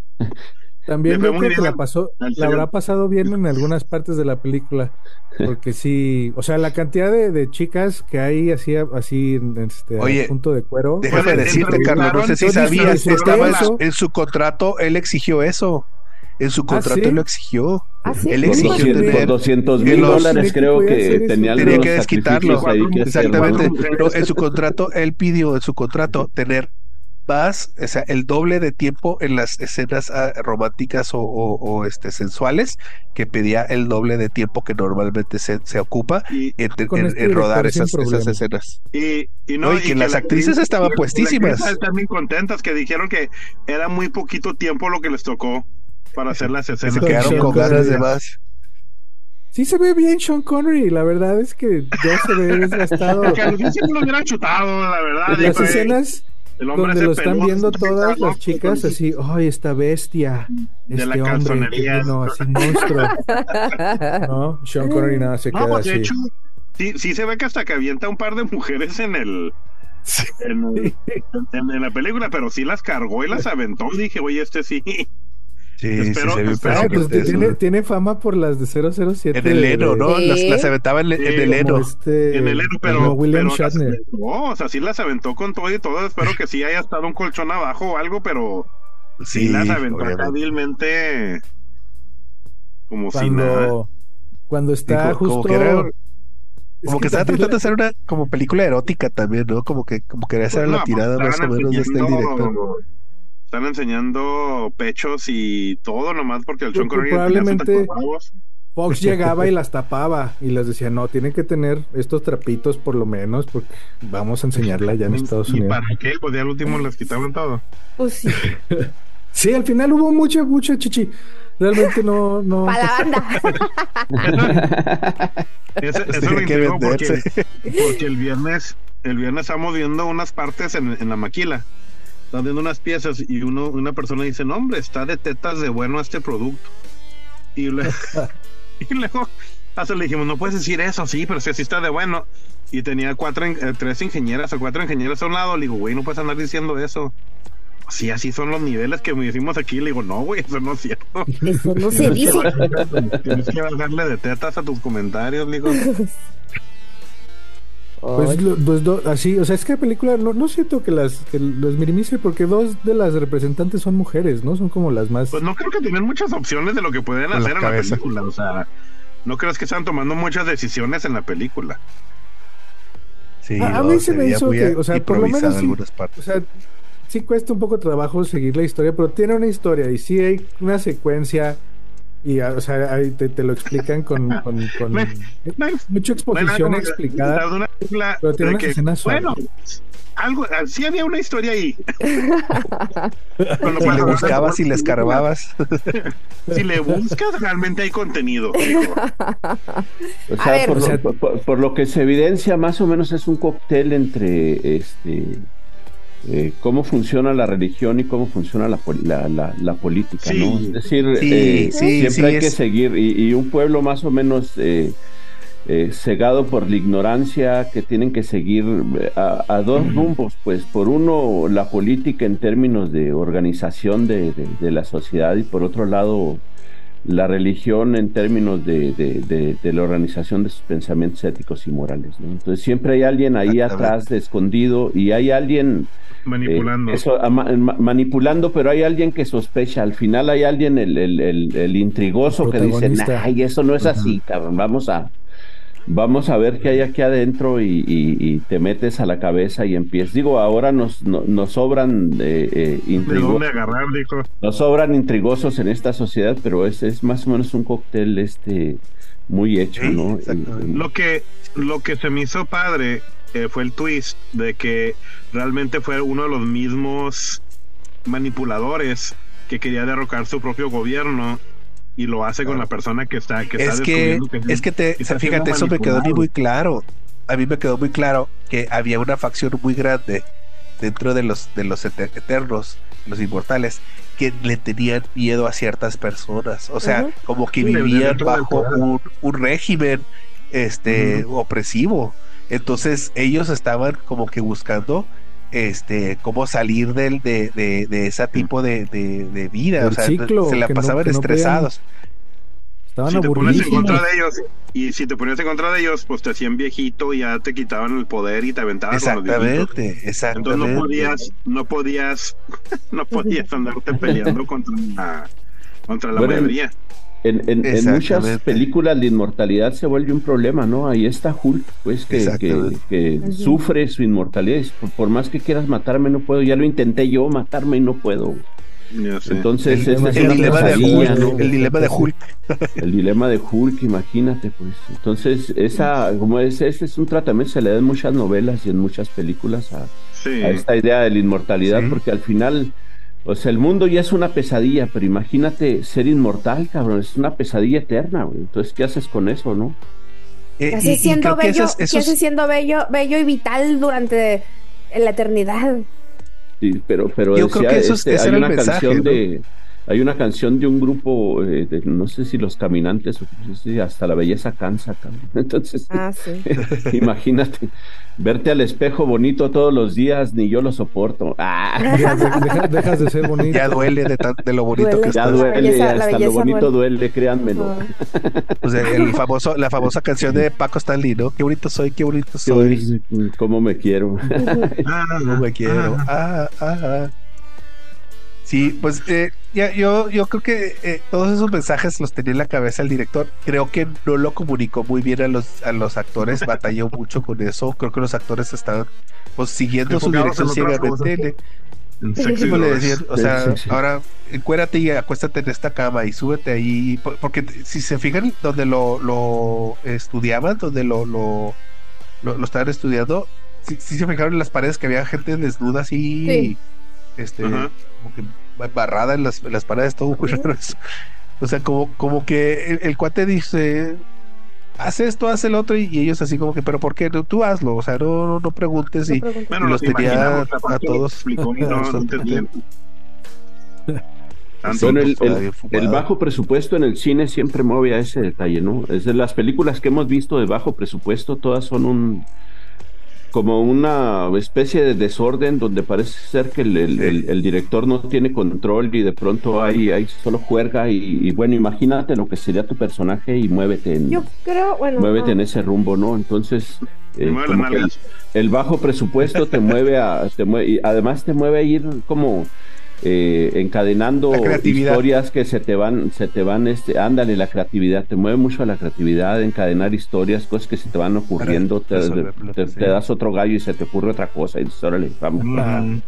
también yo creo que la pasó, la habrá pasado bien en algunas partes de la película. (laughs) Porque sí, o sea, la cantidad de, de chicas que hay así, así en este, Oye, a punto de cuero. Déjame decirte, Carlos, no sé si sabías, estaba en eso. su, en su contrato, él exigió eso. En su contrato ¿sí? él lo exigió. Ah, sí. Él exigió 200 por tener- 200 que mil los- dólares creo que tenía Tenía que desquitarlo. que Exactamente. No, en su contrato, él pidió en su contrato tener más, o sea, el doble de tiempo en las escenas ah, románticas o, o- o, este sensuales que pedía el doble de tiempo que normalmente se, se ocupa y, en, en- este en rodar esas, esas escenas. y, y no, No, y que las la actrices estaban puestísimas. las actrices Están bien contentas que dijeron que era muy poquito tiempo lo que les tocó para hacer las Que escenas. se quedaron con ganas de más. Sí se ve bien Sean Connery, la verdad es que ya se ve desgastado. (laughs) Que lo hubieran chutado, la verdad. Las escenas el hombre donde lo están peludo, viendo todas las chicas así, ¡ay, esta bestia! De Este la hombre, que vino así monstruo. (laughs) ¿No? Sean Connery nada se No, queda pues de así. hecho, sí, sí se ve que hasta que avienta un par de mujeres en el. En, el- en- en la película, pero sí las cargó y las aventó. Y dije, oye, este sí. Sí, Espero- sí, se ve espero Ah, pues tiene, fama por las de 007. En el heno, de- ¿no? Las, las aventaba en, el heno. este- En el Eno, pero, como William pero las Shatner. aventó, o sea, sí las aventó con todo y todo. Espero que sí haya estado un colchón abajo o algo, pero sí, Sí, las aventó hábilmente. Como si nada. Cuando, está como justo... que era- Es Como que estaba tratando de hacer una como película erótica también, ¿no? Como que como quería hacer Pues la no, tirada pues, más o menos de este director. Están enseñando pechos y todo nomás porque el Sean Connery probablemente-. Fox (laughs) llegaba y las tapaba y les decía, no, tienen que tener estos trapitos por lo menos porque vamos a enseñarla ya en Estados ¿Y Unidos. para qué? Pues ya al último les quitaban todo. Pues sí. (laughs) Sí, al final hubo mucha, mucha chichi. Realmente no, no. Para la banda. (laughs) Eso, eso que porque, porque el viernes, el viernes estamos viendo unas partes en, en la maquila. Están viendo unas piezas y uno, una persona dice, no hombre, está de tetas de bueno este producto. Y luego, (laughs) (laughs) y luego hasta le dijimos, no puedes decir eso, sí, pero si así está de bueno. Y tenía cuatro, eh, tres ingenieras o cuatro ingenieras a un lado. Le digo, güey, no puedes andar diciendo eso. Sí, así son los niveles que me decimos aquí. Le digo, no, güey, eso no es cierto. Eso no se dice. (laughs) Tienes que darle de tetas a tus comentarios, digo. Pues, lo- pues do- así, o sea, es que la película no, no siento que las que las minimice porque dos de las representantes son mujeres, ¿no? Son como las más. Pues no creo que tengan muchas opciones de lo que pueden la hacer en la película. O sea, no crees que están tomando muchas decisiones en la película. Sí, A- mí se me hizo que, o sea, por lo menos en sí. O sea, sí cuesta un poco trabajo seguir la historia, pero tiene una historia y sí hay una secuencia y, ah, o sea, ahí te, te lo explican con, con, (laughs) mucha exposición Bueno, explicada. una película Pero tiene de unas que, escenas Bueno, algo, ah, sí había una historia ahí. (laughs) Si le buscabas y le escarbabas. (laughs) Si le buscas, realmente hay contenido. digo. O sea, ver. por, O lo, sea- por- por lo que se evidencia, más o menos es un cóctel entre este eh, cómo funciona la religión y cómo funciona la, la, la- la política, Sí. ¿no? Es decir, Sí, eh, sí, siempre hay que seguir y, y un pueblo más o menos eh, eh, cegado por la ignorancia, que tienen que seguir a, a dos rumbos, pues por uno la política en términos de organización de, de- de la sociedad y por otro lado la religión en términos de, de- de- de la organización de sus pensamientos éticos y morales. ¿no? Entonces siempre hay alguien ahí atrás de escondido y hay alguien Manipulando. eh, eso, ama- ma- manipulando, pero hay alguien que sospecha. Al final hay alguien, el, el, el, el intrigoso, que dice, ay, eso no es así, cabrón, vamos a, vamos a ver qué hay aquí adentro y, y- y te metes a la cabeza y empiezas. Digo, ahora nos, no- nos sobran eh, eh, ¿De intrigo- dónde agarrar, dijo? nos sobran intrigosos en esta sociedad, pero es, es más o menos un cóctel este muy hecho, Sí, ¿no? Y- Lo que, lo que se me hizo padre eh, fue el twist de que realmente fue uno de los mismos manipuladores que quería derrocar su propio gobierno y lo hace con la persona que está que está Es que, descubriendo es que te, que está fíjate, eso me quedó a mí muy claro. A mí me quedó muy claro que había una facción muy grande dentro de los de los ete- eternos, los inmortales, que le tenían miedo a ciertas personas. O sea, como que Sí, vivían bajo un régimen este opresivo. Entonces ellos estaban como que buscando este cómo salir del de, de, de ese tipo de, de, de vida. O sea, ciclo, se la no- pasaban no podían- estresados. Estaban si te pones en contra de ellos y si te ponías en contra de ellos pues te hacían viejito y ya te quitaban el poder y te aventaban con los. Exactamente, exactamente. entonces no podías no podías (laughs) no podías andarte peleando contra la contra la Bueno, mayoría En, en- en muchas películas la inmortalidad se vuelve un problema, ¿no? Ahí está Hulk, pues, que, que, sufre su inmortalidad. Por, por más que quieras matarme, no puedo. Ya lo intenté yo matarme y no puedo. Entonces, El esa es el dilema de pesadilla, Hulk, ¿no? el dilema de Hulk. El dilema de Hulk, imagínate, pues. Entonces, esa, como es, ese es un tratamiento, se le da en muchas novelas y en muchas películas a, sí a esta idea de la inmortalidad, Sí. porque al final, o sea, el mundo ya es una pesadilla, pero imagínate ser inmortal, cabrón, es una pesadilla eterna, güey. Entonces, ¿qué haces con eso, no? Eh, ¿Qué y- hace y siendo creo que bello, esos- qué esos- hace siendo bello, bello y vital durante la eternidad? Sí, pero, pero Yo creo decía, que eso es- este, ese hay era el una mensaje, canción ¿no? de hay una canción de un grupo eh, de, no sé si los caminantes o hasta la belleza cansa cabrón. (laughs) entonces Ah, sí. (laughs) imagínate verte al espejo bonito todos los días ni yo lo soporto ah, Ya, de- deja- dejas de ser (laughs) bonito. ya duele de, tan- de lo bonito Duele. que ya estás. Duele belleza- la hasta lo bonito duele. duele créanmelo Ah. Pues el, el famoso, la famosa canción de Paco Stanley, ¿no? Qué bonito soy, qué bonito Qué soy. bonito, cómo me quiero Ah, No me quiero. ah. Ah, ah, ah. Sí, pues eh, ya, yo, yo creo que eh, todos esos mensajes los tenía en la cabeza el director. Creo que no lo comunicó muy bien a los, a los actores, (laughs) batalló mucho con eso. Creo que los actores estaban pues siguiendo su dirección ciegamente. Como le decían, o Sí, sea, sí, sí. ahora encuérdate y acuéstate en esta cama y súbete ahí, por- porque si se fijan donde lo, lo estudiaban, donde lo, lo, lo, lo estaban estudiando, si se fijaron en las paredes que había gente desnuda así, Sí. Este, como que barrada en las, en las paredes, todo muy raro eso. O sea, como, como que el, el cuate dice, haz esto, haz el otro, y, y ellos así como que, pero ¿por qué? No, tú hazlo, o sea, no, no, no preguntes y... Bueno, los tenía a todos. explicó no, el, fumado. el bajo presupuesto en el cine siempre mueve a ese detalle, ¿no? Es de las películas que hemos visto de bajo presupuesto, todas son un como una especie de desorden donde parece ser que el, el- el- el director no tiene control y de pronto hay, hay solo juerga y, y bueno, imagínate lo que sería tu personaje y muévete en, Yo creo, bueno. muévete en ese rumbo, ¿no? Entonces, eh, el bajo presupuesto te mueve a, te mueve, y además te mueve a ir como eh, encadenando historias que se te van, se te van, este, ándale, la creatividad, te mueve mucho a la creatividad, encadenar historias, cosas que se te van ocurriendo, te, das otro gallo y se te ocurre otra cosa, y dices, órale, vamos. Mm.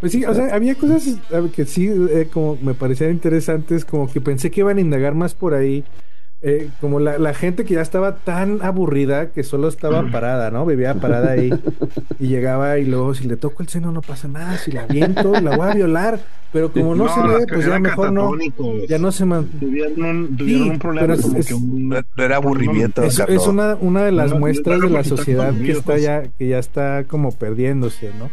Pues sí, o sea, había cosas eh, que sí, eh, como me parecían interesantes, como que pensé que iban a indagar más por ahí. Eh, como la, la gente que ya estaba tan aburrida que solo estaba parada, ¿no? Vivía parada ahí. Y llegaba y luego si le toco el seno no pasa nada, si la viento la voy a violar, pero como no, se ve, pues ya mejor no, ya no se man... Tuvieron un, tuvieron Sí, un problema pero como es- que un... Era aburrimiento, Es, es una, una de las No, muestras no, de la sociedad que está ya, que ya está como perdiéndose, ¿no?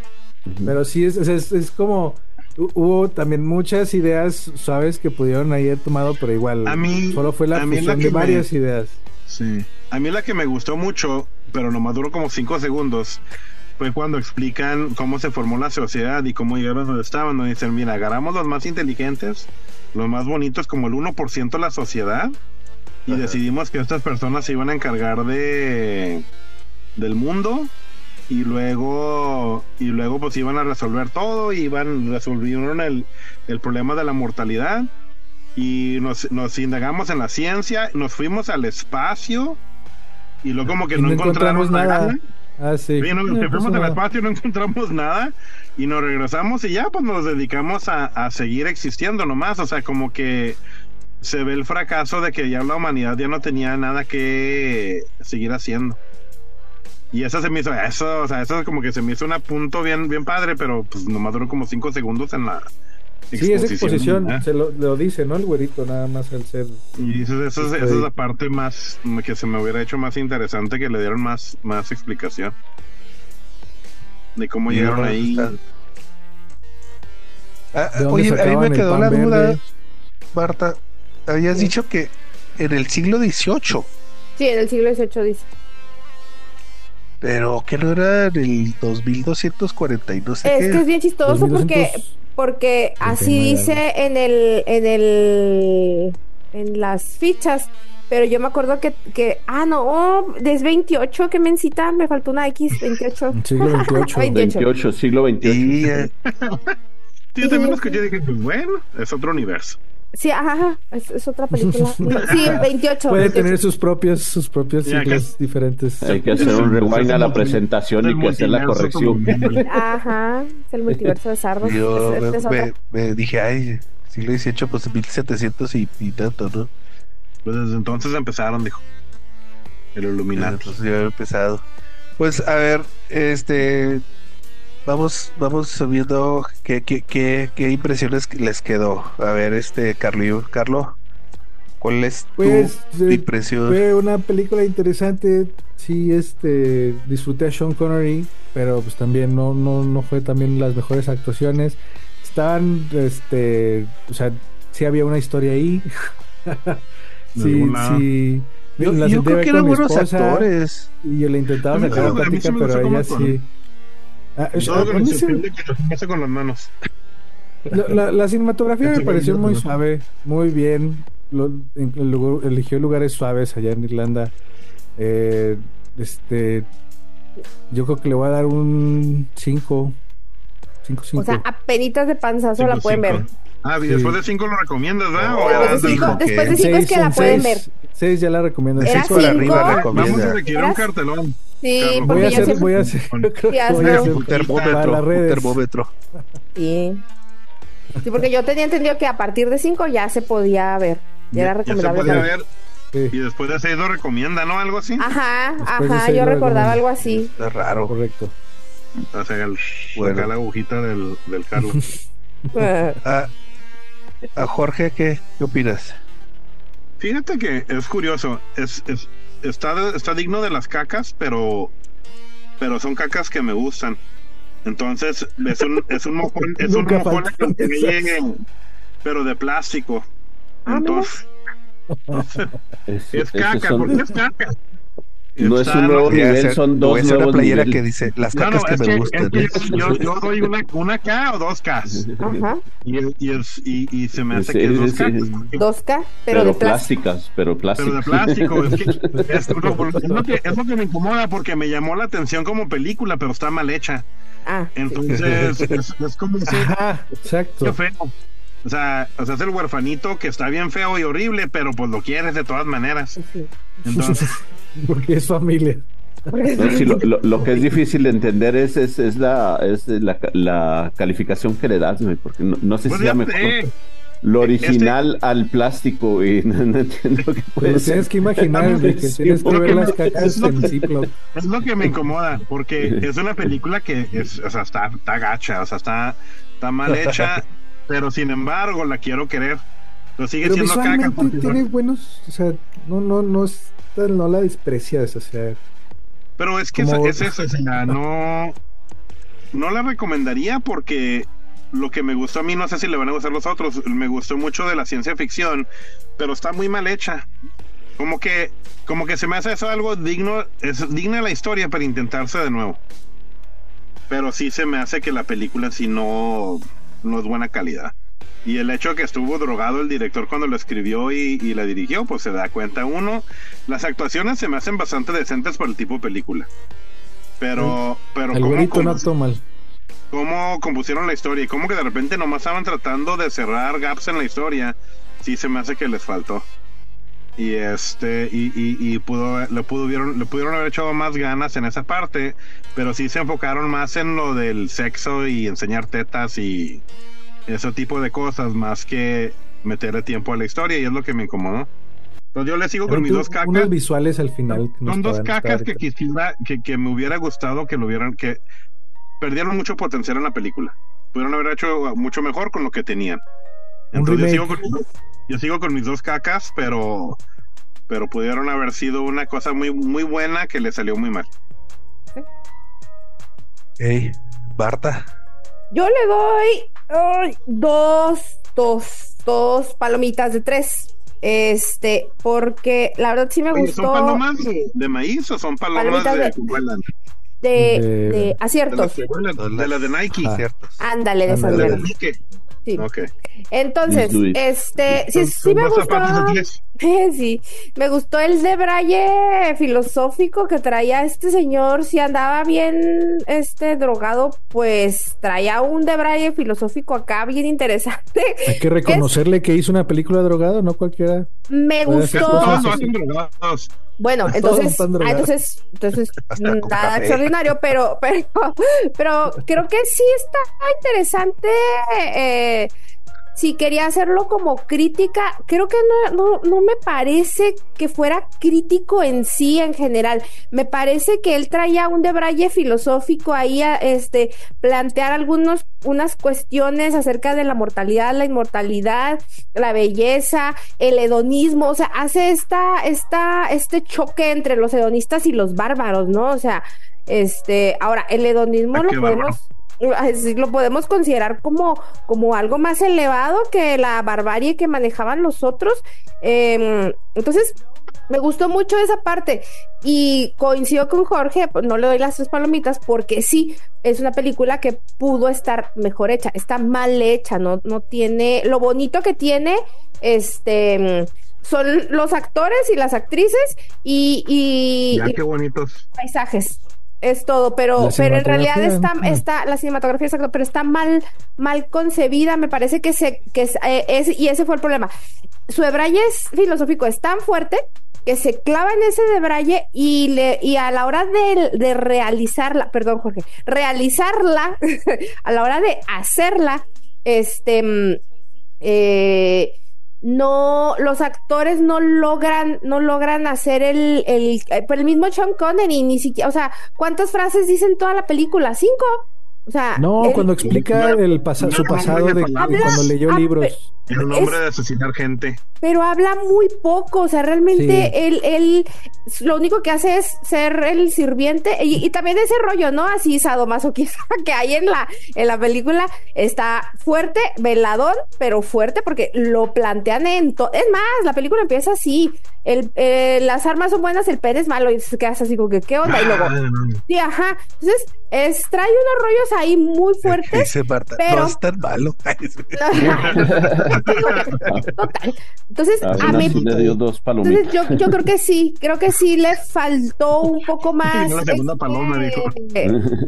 Pero sí, es, es, es- es como. Hu- Hubo también muchas ideas suaves que pudieron haber tomado, pero igual. A mí- solo fue la la fusión que de me- varias ideas. Sí. A mí la que me gustó mucho, pero nomás duró como cinco segundos, fue cuando explican cómo se formó la sociedad y cómo llegaron donde estaban. Donde dicen, mira, agarramos los más inteligentes, los más bonitos, como el 1% de la sociedad, y Ajá. decidimos que estas personas se iban a encargar de del mundo y luego y luego pues iban a resolver todo y iban resolvieron el, el problema de la mortalidad y nos, nos indagamos en la ciencia nos fuimos al espacio y luego como que Y no, no encontramos nada, nada. Ah, sí. No, nos fuimos al nada. espacio no encontramos nada y nos regresamos y ya pues nos dedicamos a, a seguir existiendo nomás o sea como que se ve el fracaso de que ya la humanidad ya no tenía nada que seguir haciendo y eso se me hizo eso o sea eso como que se me hizo un punto bien bien padre pero pues nomás duró como cinco segundos en la Sí, esa exposición ¿eh? se lo, lo dice, ¿no? El güerito, nada más al ser. Y eso, eso, es- Sí. esa es la parte más que se me hubiera hecho más interesante que le dieron más, más explicación de cómo llegaron ahí. Ah, ¿De dónde oye, a mí me quedó la duda, verde? Marta. Habías dicho que en el siglo XVIII, Sí, en el siglo XVIII dice. Pero que no era en el 2240 y no sé Es qué. que es bien chistoso porque, 2200. porque así 39 dice en el, en el, en las fichas. Pero yo me acuerdo que, que ah, no, oh, es 28, que mencita, me faltó una X, 28. (laughs) Siglo XXVIII. 28. 28, siglo 28. Y, eh, (laughs) Sí, yo también lo escuché y dije, bueno, es otro universo. Sí, ajá, ajá, es, es otra (laughs) película. Sí, 28. Puede 28. tener sus propios, sus propios Ya, siglos diferentes. Hay que hacer un rewind a la presentación y que hacer la corrección. Ajá, es el multiverso de Sardos. yo Es- me- me dije, ay, siglo XVIII, pues 1700 y, y tanto, ¿no? Pues desde entonces empezaron, dijo. El Illuminati. Entonces ya había empezado. Pues a ver, este vamos, vamos subiendo qué, qué, qué, qué impresiones les quedó. A ver, este Carlo, Carlo, ¿cuál es tu Pues, eh, impresión? Fue una película interesante. Sí, este, disfruté a Sean Connery, pero pues también no, no, no fue también las mejores actuaciones. Estaban, este, o sea, sí había una historia ahí. (laughs) Sí, sí. Yo, yo creo que eran buenos esposa, actores. Y yo le intentaba sacar la plática, pero ella sí. Ah, Todo que me se- que hace con las manos. (laughs) La, la- la cinematografía me pareció muy suave, muy bien. Lo- en- el lugar- eligió lugares suaves allá en Irlanda. Eh, este, yo creo que le voy a dar un 5. 5, 5. O sea, a penitas de panzazo la Cinco, pueden ver. cinco. Ah, y Sí. después de cinco lo recomiendas, ¿verdad? No, O ya Después de cinco, después de cinco es que la pueden ver. 6 ya la. De cinco para cinco. arriba Vamos a recomienda. requerir un cartelón. Sí, Carlos, Voy porque a yo hacer, siempre... voy a hacer, (laughs) voy a hacer Un para termómetro, un termómetro. Sí. Sí, porque yo tenía entendido que a partir de 5 ya se podía ver. Ya era Ya se recomendable. para- ver. Sí, Y después de seis lo recomienda, ¿no? Algo así. Ajá, Después de ajá, yo recordaba algo así. Está raro. correcto. O sea, el, Bueno. la agujita del, del Carlos. Eh, (laughs) A, a Jorge, ¿qué, ¿qué opinas? Fíjate que es curioso. Es, es- está, está digno de las cacas, pero pero son cacas que me gustan. Entonces, es un, es un mojón, es un mojón que llegue, pero de plástico. Ah, Entonces, (laughs) Es, es caca, son- ¿por qué es caca? No es un nuevo nivel, hacer- son voy dos a hacer una playera niveles. que dice las cacas no, que es me que, gustan. es que yo, yo doy una, una K o dos Ks. Ajá, Y, y, y, y se me hace Sí, que es dos sí, Ks. sí. porque- 2K, pero, de plástico. plásticas, pero Pero de plásticas. plástico, es, que, (laughs) es, lo, es lo que, es lo que me incomoda porque me llamó la atención como película, pero está mal hecha. Ah, sí. Entonces, (laughs) es, es como ese Ajá, exacto. niño feo. O sea, o sea, es el huerfanito que está bien feo y horrible, pero pues lo quieres de todas maneras. Sí. Entonces, (laughs) (laughs) Porque es familia. No, sí, lo, lo- lo que es difícil de entender es, es, es la, es la, la calificación que le das, güey, porque no, no sé pues si ya sea mejor sé, lo original al plástico y (laughs) no, no entiendo qué Pero puede lo ser. tienes que imaginar, que tienes que ver me- las cacas en Ziploc. es lo que me incomoda, porque (laughs) es una película que es, o sea, está, está gacha, o sea, está, está mal hecha, pero sin embargo la quiero querer. Lo sigue Pero siendo caca. tiene buenos, o sea, no, no, no, es- no la desprecias, o sea, Pero es que Como- es, es eso, o sea, no, no la recomendaría porque lo que me gustó a mí, no sé si le van a gustar los otros, me gustó mucho de la ciencia ficción, pero está muy mal hecha. Como que, como que se me hace eso algo digno, es digna la historia para intentarse de nuevo. Pero sí se me hace que la película si no, no es buena calidad. Y el hecho de que estuvo drogado el director cuando lo escribió y, y la dirigió, pues se da cuenta uno. Las actuaciones se me hacen bastante decentes para el tipo de película. Pero, pero El ¿cómo, güerito no mal. cómo compusieron la historia y cómo que de repente nomás estaban tratando de cerrar gaps en la historia, sí se me hace que les faltó. Y este, y, y, y pudo, le pudieron, le pudieron haber echado más ganas en esa parte, pero sí se enfocaron más en lo del sexo y enseñar tetas y ese tipo de cosas, más que meterle tiempo a la historia, y es lo que me incomodó. Entonces yo le sigo con mis dos cacas. Unos visuales al final. Son dos cacas que quisiera, que, que me hubiera gustado que lo hubieran, que perdieron mucho potencial en la película. Pudieron haber hecho mucho mejor con lo que tenían. Entonces yo sigo, con, yo sigo con mis dos cacas, pero, pero pudieron haber sido una cosa muy, muy buena que le salió muy mal. Ey, Barta. Yo le doy dos, dos, dos palomitas de tres. Este, porque la verdad sí me Oye, ¿Son gustó palomas de, maíz o son palomas Palomitas de, de- que vuelan? de, De- de De las aciertos. de las de Nike. Ajá. Ciertos. Ándale, de esas. Sí. Ok. Entonces, este, sí, sí me gustó. Zapatos de 10. Sí, me gustó el de braille filosófico que traía este señor. Si andaba bien este drogado, pues traía un de braille filosófico acá bien interesante. Hay que (laughs) reconocerle que hizo una película drogado, no cualquiera. Me gustó. Bueno, (laughs) Todos entonces, están ah, drogados. entonces, (laughs) entonces nada extraordinario, pero, pero, pero creo que sí está interesante. eh, si quería hacerlo como crítica, creo que no, no, no me parece que fuera crítico en sí en general. Me parece que él traía un debraye filosófico ahí a este plantear algunos unas cuestiones acerca de la mortalidad, la inmortalidad, la belleza, el hedonismo, o sea, hace esta, esta, este choque entre los hedonistas y los bárbaros, ¿no? O sea, este, ahora, el hedonismo Ah, lo podemos, así lo podemos considerar como, como algo más elevado que la barbarie que manejaban los otros. Em, entonces, me gustó mucho esa parte y coincido con Jorge, pues, no le doy las tres palomitas porque sí, es una película que pudo estar mejor hecha, está mal hecha, no, no tiene, lo bonito que tiene, este, son los actores y las actrices y, y- Ya y qué bonitos. paisajes. Es todo, pero, pero en realidad está, está, la cinematografía exacto, pero está mal, mal concebida, me parece que se, que es, eh, es- y ese fue el problema. Su hebraye es filosófico, es tan fuerte que se clava en ese de braille y le, y a la hora de, de realizarla, perdón, Jorge, realizarla, (laughs) a la hora de hacerla, este mm, eh, no, los actores no logran, no logran hacer el, el, eh, pero el mismo Sean Connery, ni siquiera, o sea, ¿cuántas frases dicen toda la película? ¿Cinco? O sea, No, él- cuando explica el pasa- su pasado no, de cuando leyó Ah, libros. Es un hombre de asesinar gente. pero habla muy poco, o sea, realmente Sí. él, él lo único que hace es ser el sirviente y, y también ese rollo, ¿no? Así sadomasoquista (laughs) que hay en la, en la película está fuerte, veladón, pero fuerte porque lo plantean en to- es más, la película empieza así, el, eh, las armas son buenas, el pene es malo y se quedas así como que qué onda y luego Ah, sí, ajá, entonces es, trae unos rollos ahí muy fuertes Dice Barta, pero- no es tan malo. (laughs) (laughs) Total. Entonces, a Aún mí le dio dos palomitas. Entonces yo, yo creo que sí, creo que sí le faltó un poco más. la segunda paloma, dijo.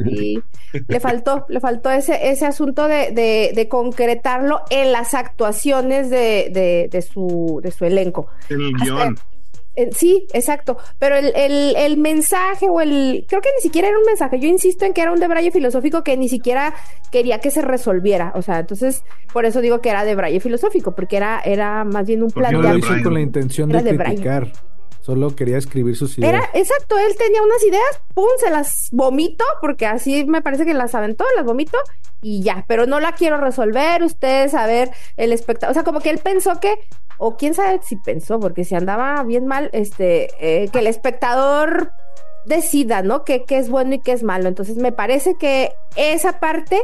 sí, le faltó, le faltó ese, ese asunto de, de, de concretarlo en las actuaciones de, de, de su, de su elenco. En el Hasta- guion. Eh, sí, exacto. Pero el, el, el mensaje o el. Creo que ni siquiera era un mensaje. Yo insisto en que era un debraye filosófico que ni siquiera quería que se resolviera. O sea, entonces, por eso digo que era debraye filosófico, porque era, era más bien un Porque No lo hizo planteamiento. Con la intención Era de de criticar. Solo quería escribir sus ideas. Era, exacto, él tenía unas ideas, pum, se las vomito, porque así me parece que las aventó, las vomito, y ya, pero no la quiero resolver, ustedes a ver el espectador, o sea, como que él pensó que, o quién sabe si pensó, porque si andaba bien mal, este, eh, que el espectador decida, ¿no? Que, es bueno y qué es malo. Entonces me parece que esa parte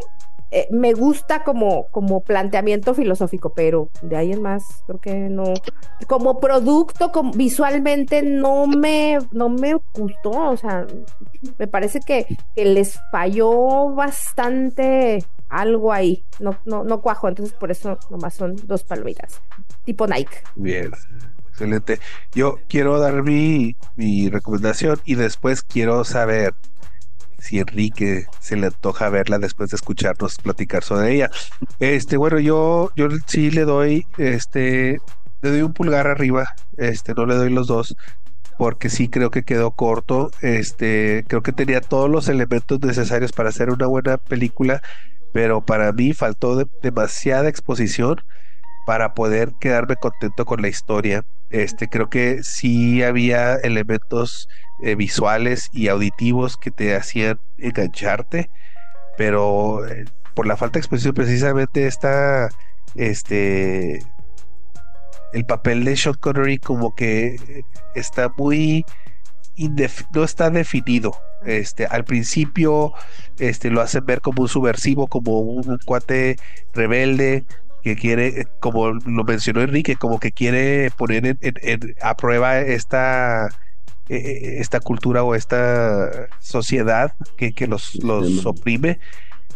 eh, me gusta como, como planteamiento filosófico, pero de ahí en más creo que no. Como producto, como, visualmente no me, no me gustó, o sea, me parece que, que les falló bastante algo ahí, no, no, no cuajo, entonces por eso nomás son dos palomitas, tipo Nike. Bien, excelente. Yo quiero dar mi, mi recomendación y después quiero saber si Enrique se le antoja verla después de escucharnos platicar sobre ella. Este, bueno, yo, yo sí le doy, este, le doy un pulgar arriba, este, no le doy los dos, porque sí creo que quedó corto, este, creo que tenía todos los elementos necesarios para hacer una buena película, pero para mí faltó demasiada exposición para poder quedarme contento con la historia. Este, creo que sí había elementos eh, visuales y auditivos que te hacían engancharte, pero eh, por la falta de exposición precisamente está este el papel de Sean Connery como que está muy no está definido. Este, al principio este, lo hacen ver como un subversivo, como un cuate rebelde, que quiere, como lo mencionó Enrique, como que quiere poner a prueba esta, e, e, esta cultura o esta sociedad que, los, los oprime.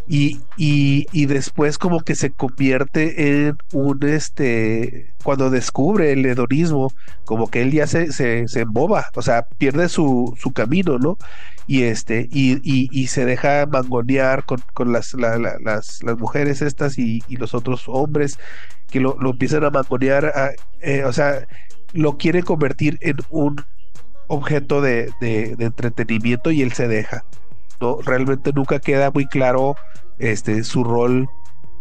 Y, y, después como que se convierte en un este cuando descubre el hedonismo como que él ya se, se, se emboba o sea pierde su, su camino no y este y, y, se deja mangonear con, con las, las, las, mujeres estas y, los otros hombres que lo, empiezan a mangonear eh, o sea lo quiere convertir en un objeto de, de, entretenimiento y él se deja realmente nunca queda muy claro este su rol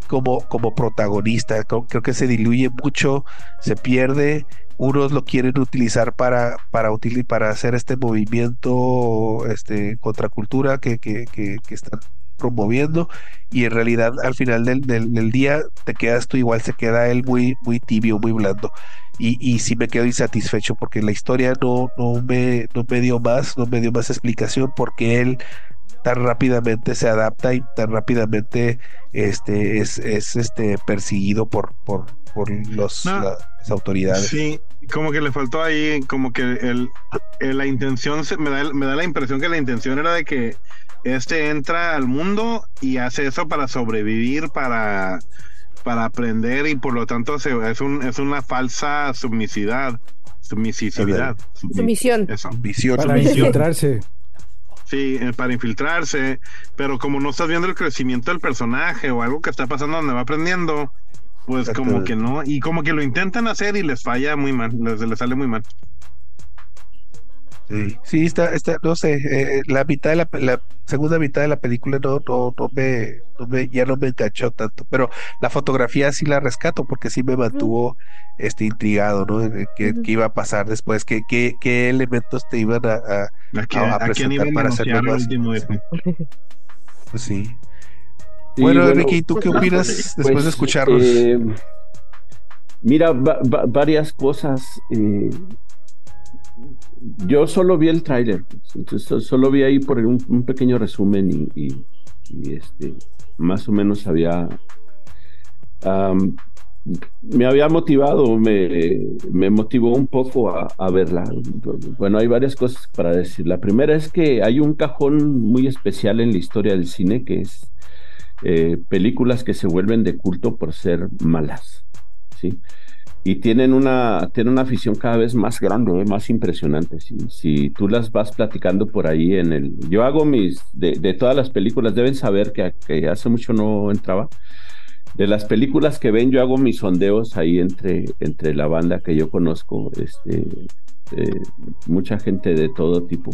como, como protagonista. Creo que se diluye mucho se pierde unos lo quieren utilizar para, para, para hacer este movimiento este, contracultura que, que están promoviendo y en realidad al final del, del, día te quedas tú igual se queda él muy muy tibio muy blando. Y, y sí me quedo insatisfecho porque la historia no, no me no me dio más no me dio más explicación porque él tan rápidamente se adapta y tan rápidamente este es, es este perseguido por por, por los, las autoridades. Sí, como que le faltó ahí, como que el, la intención, me, da, me da la impresión que la intención era de que este entra al mundo y hace eso para sobrevivir, para, para aprender y por lo tanto es, un, es una falsa submisidad. Submisividad. Sumisión. Para infiltrarse. Sí, eh, para infiltrarse, pero como no estás viendo el crecimiento del personaje o algo que está pasando donde va aprendiendo, pues como que no, y como que lo intentan hacer y les falla muy mal, les, les sale muy mal. Sí, sí está, está, no sé, eh, la mitad de la, la, segunda mitad de la película no, no, no, me, no me, ya no me enganchó tanto, pero la fotografía sí la rescato porque sí me mantuvo este intrigado, ¿no? ¿Qué, qué iba a pasar después? ¿Qué, qué, qué elementos te iban a, a, a, presentar para hacerlo más? Pues sí bueno, Enrique, ¿tú qué opinas después de pues, escucharlos? Eh, mira, varias cosas. Eh, yo solo vi el tráiler, entonces solo vi ahí por un, pequeño resumen y, este, más o menos había... me había motivado, me, me motivó un poco a, a, verla. Bueno, hay varias cosas para decir. La primera es que hay un cajón muy especial en la historia del cine que es eh, películas que se vuelven de culto por ser malas, ¿sí? Y tienen una, tienen una afición cada vez más grande, ¿eh? más impresionante. Si tú las vas platicando por ahí en el... Yo hago mis... De, todas las películas, deben saber que, que, hace mucho no entraba. De las películas que ven, yo hago mis sondeos ahí entre, entre la banda que yo conozco, este, eh, mucha gente de todo tipo.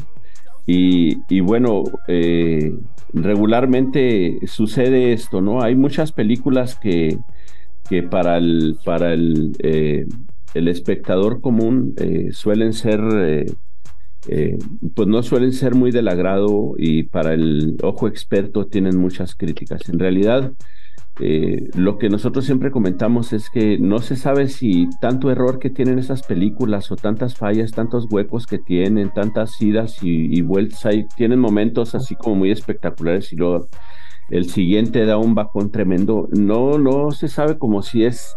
Y, bueno, eh, regularmente sucede esto, ¿no? Hay muchas películas que, que para el, para el, eh, el espectador común eh, suelen ser, eh, pues no suelen ser muy del agrado y para el ojo experto tienen muchas críticas. En realidad, lo que nosotros siempre comentamos es que no se sabe si tanto error que tienen esas películas o tantas fallas, tantos huecos que tienen, tantas idas y, vueltas, ahí tienen momentos así como muy espectaculares y luego el siguiente da un bajón tremendo. No, no se sabe como si es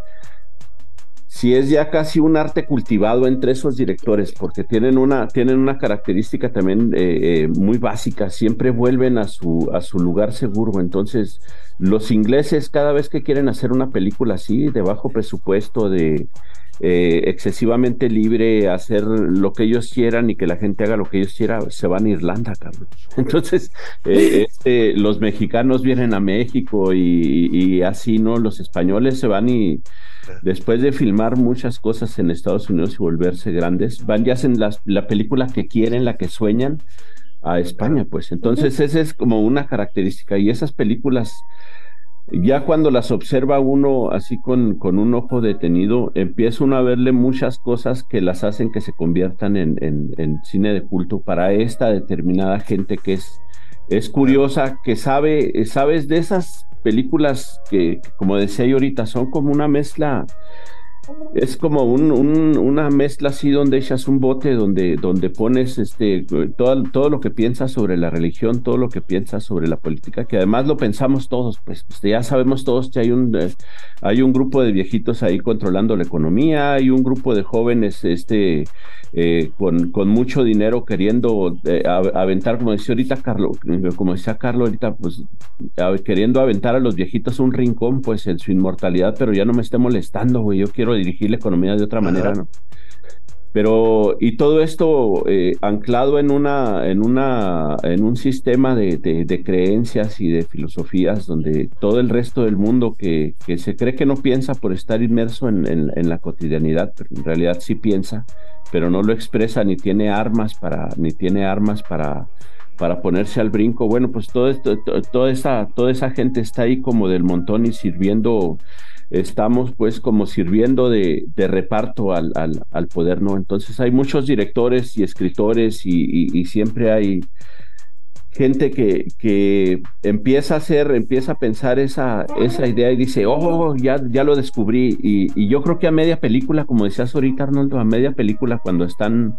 si es ya casi un arte cultivado entre esos directores, porque tienen una, tienen una característica también eh, eh, muy básica, siempre vuelven a su, a su lugar seguro. Entonces, los ingleses cada vez que quieren hacer una película así, de bajo presupuesto, de eh, excesivamente libre, hacer lo que ellos quieran y que la gente haga lo que ellos quieran, se van a Irlanda, Carlos. (laughs) Entonces, (laughs) este, los mexicanos vienen a México y, y así, ¿no? Los españoles se van y después de filmar muchas cosas en Estados Unidos y volverse grandes, van y hacen la película que quieren, la que sueñan a España, pues. Entonces, esa es como una característica. Y esas películas, ya cuando las observa uno así con, con un ojo detenido, empieza uno a verle muchas cosas que las hacen que se conviertan en, en cine de culto para esta determinada gente que es, es curiosa, que sabe, sabes de esas películas que, como decía yo ahorita, son como una mezcla es como un, una mezcla así donde echas un bote, donde, donde pones este, todo, todo lo que piensas sobre la religión, todo lo que piensas sobre la política, que además lo pensamos todos, pues, pues ya sabemos todos que hay un, eh, hay un grupo de viejitos ahí controlando la economía, hay un grupo de jóvenes este, eh, con, con, mucho dinero queriendo eh, aventar, como decía ahorita Carlos, como decía Carlos ahorita, pues queriendo aventar a los viejitos un rincón, pues en su inmortalidad, pero ya no me esté molestando, güey, yo quiero dirigir la economía de otra manera, ¿no? Pero, y todo esto eh, anclado en una, en una, en un sistema de, de, creencias y de filosofías donde todo el resto del mundo que, que se cree que no piensa por estar inmerso en, en, la cotidianidad, pero en realidad sí piensa, pero no lo expresa ni tiene armas para, ni tiene armas para, para ponerse al brinco. Bueno, pues todo esto, toda esa, toda esa gente está ahí como del montón y sirviendo estamos pues como sirviendo de, reparto al, al, poder, ¿no? Entonces hay muchos directores y escritores y, siempre hay gente que, que, empieza a hacer, empieza a pensar esa, esa idea y dice, oh, ya, ya lo descubrí. Y, y, yo creo que a media película, como decías ahorita, Arnoldo, a media película, cuando están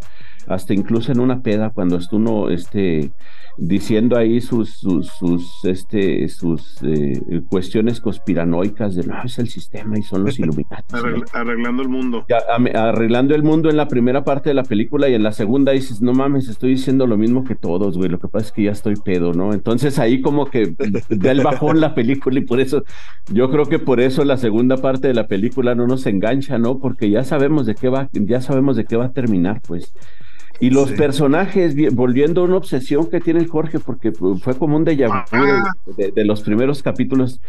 hasta incluso en una peda, cuando uno, este, diciendo ahí sus, sus, sus este, sus eh, cuestiones conspiranoicas de no, es el sistema y son los (laughs) Illuminati. arreglando el mundo. arreglando el mundo en la primera parte de la película y en la segunda dices, no mames, estoy diciendo lo mismo que todos, güey, lo que pasa es que ya estoy pedo, ¿no? Entonces ahí como que da el bajón la película y por eso, yo creo que por eso la segunda parte de la película no nos engancha, ¿no? Porque ya sabemos de qué va, ya sabemos de qué va a terminar, pues. Y los personajes, volviendo a una obsesión que tiene el Jorge, porque fue como un déjà vu de, los primeros capítulos.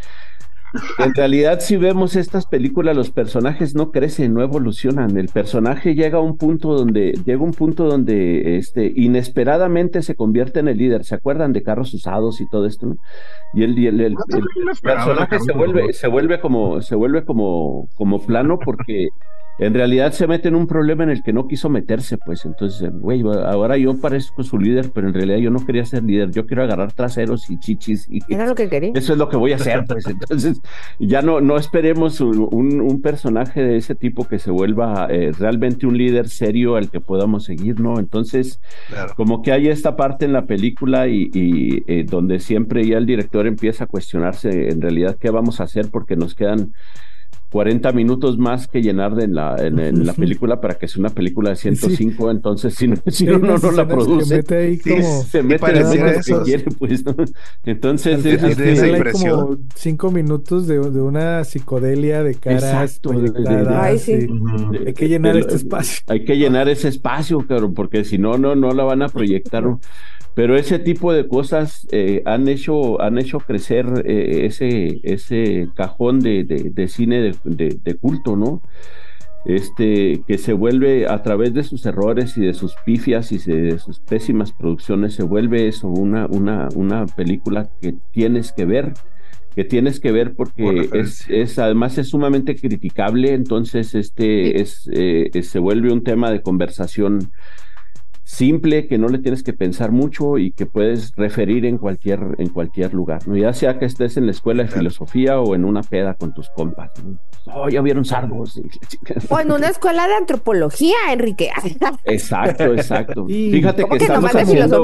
En realidad, si vemos estas películas, los personajes no crecen, no evolucionan. El personaje llega a un punto donde, llega un punto donde este, inesperadamente se convierte en el líder. ¿Se acuerdan de carros usados y todo esto? Y el, el, el personaje se vuelve, se vuelve como, se vuelve como, como plano porque en realidad se mete en un problema en el que no quiso meterse, pues entonces, güey, ahora yo parezco su líder, pero en realidad yo no quería ser líder, yo quiero agarrar traseros y chichis. Y, Era lo que quería. Eso es lo que voy a hacer, pues entonces ya no, no esperemos un, un personaje de ese tipo que se vuelva eh, realmente un líder serio al que podamos seguir, ¿no? Entonces, como que hay esta parte en la película y, y eh, donde siempre ya el director empieza a cuestionarse en realidad qué vamos a hacer porque nos quedan 40 minutos más que llenar de en, la, en, la (laughs) película para que sea una película de 105, entonces si, no, si uno no la produce, mete ahí como, se mete en el que quiere, pues, ¿no? Entonces, es, hay como 5 minutos de, de, una psicodelia de caras Exacto, Ay, sí. hay que llenar este espacio. Hay que llenar ese espacio, claro, porque si no, no, no la van a proyectar. (laughs) Pero ese tipo de cosas eh, han, hecho, han hecho crecer eh, ese, ese cajón de, de, cine de, de, culto, ¿no? Este, que se vuelve a través de sus errores y de sus pifias y de sus pésimas producciones, se vuelve eso, una, una, una película que tienes que ver, que tienes que ver porque es, es, además es sumamente criticable, entonces este es, eh, se vuelve un tema de conversación simple que no le tienes que pensar mucho y que puedes referir en cualquier, en cualquier lugar, ¿no? ya sea que estés en la escuela de filosofía o en una peda con tus compas. Oh, ya vieron sargos. O en una escuela de antropología, Enrique. (laughs) Exacto, exacto. Fíjate que, estamos haciendo,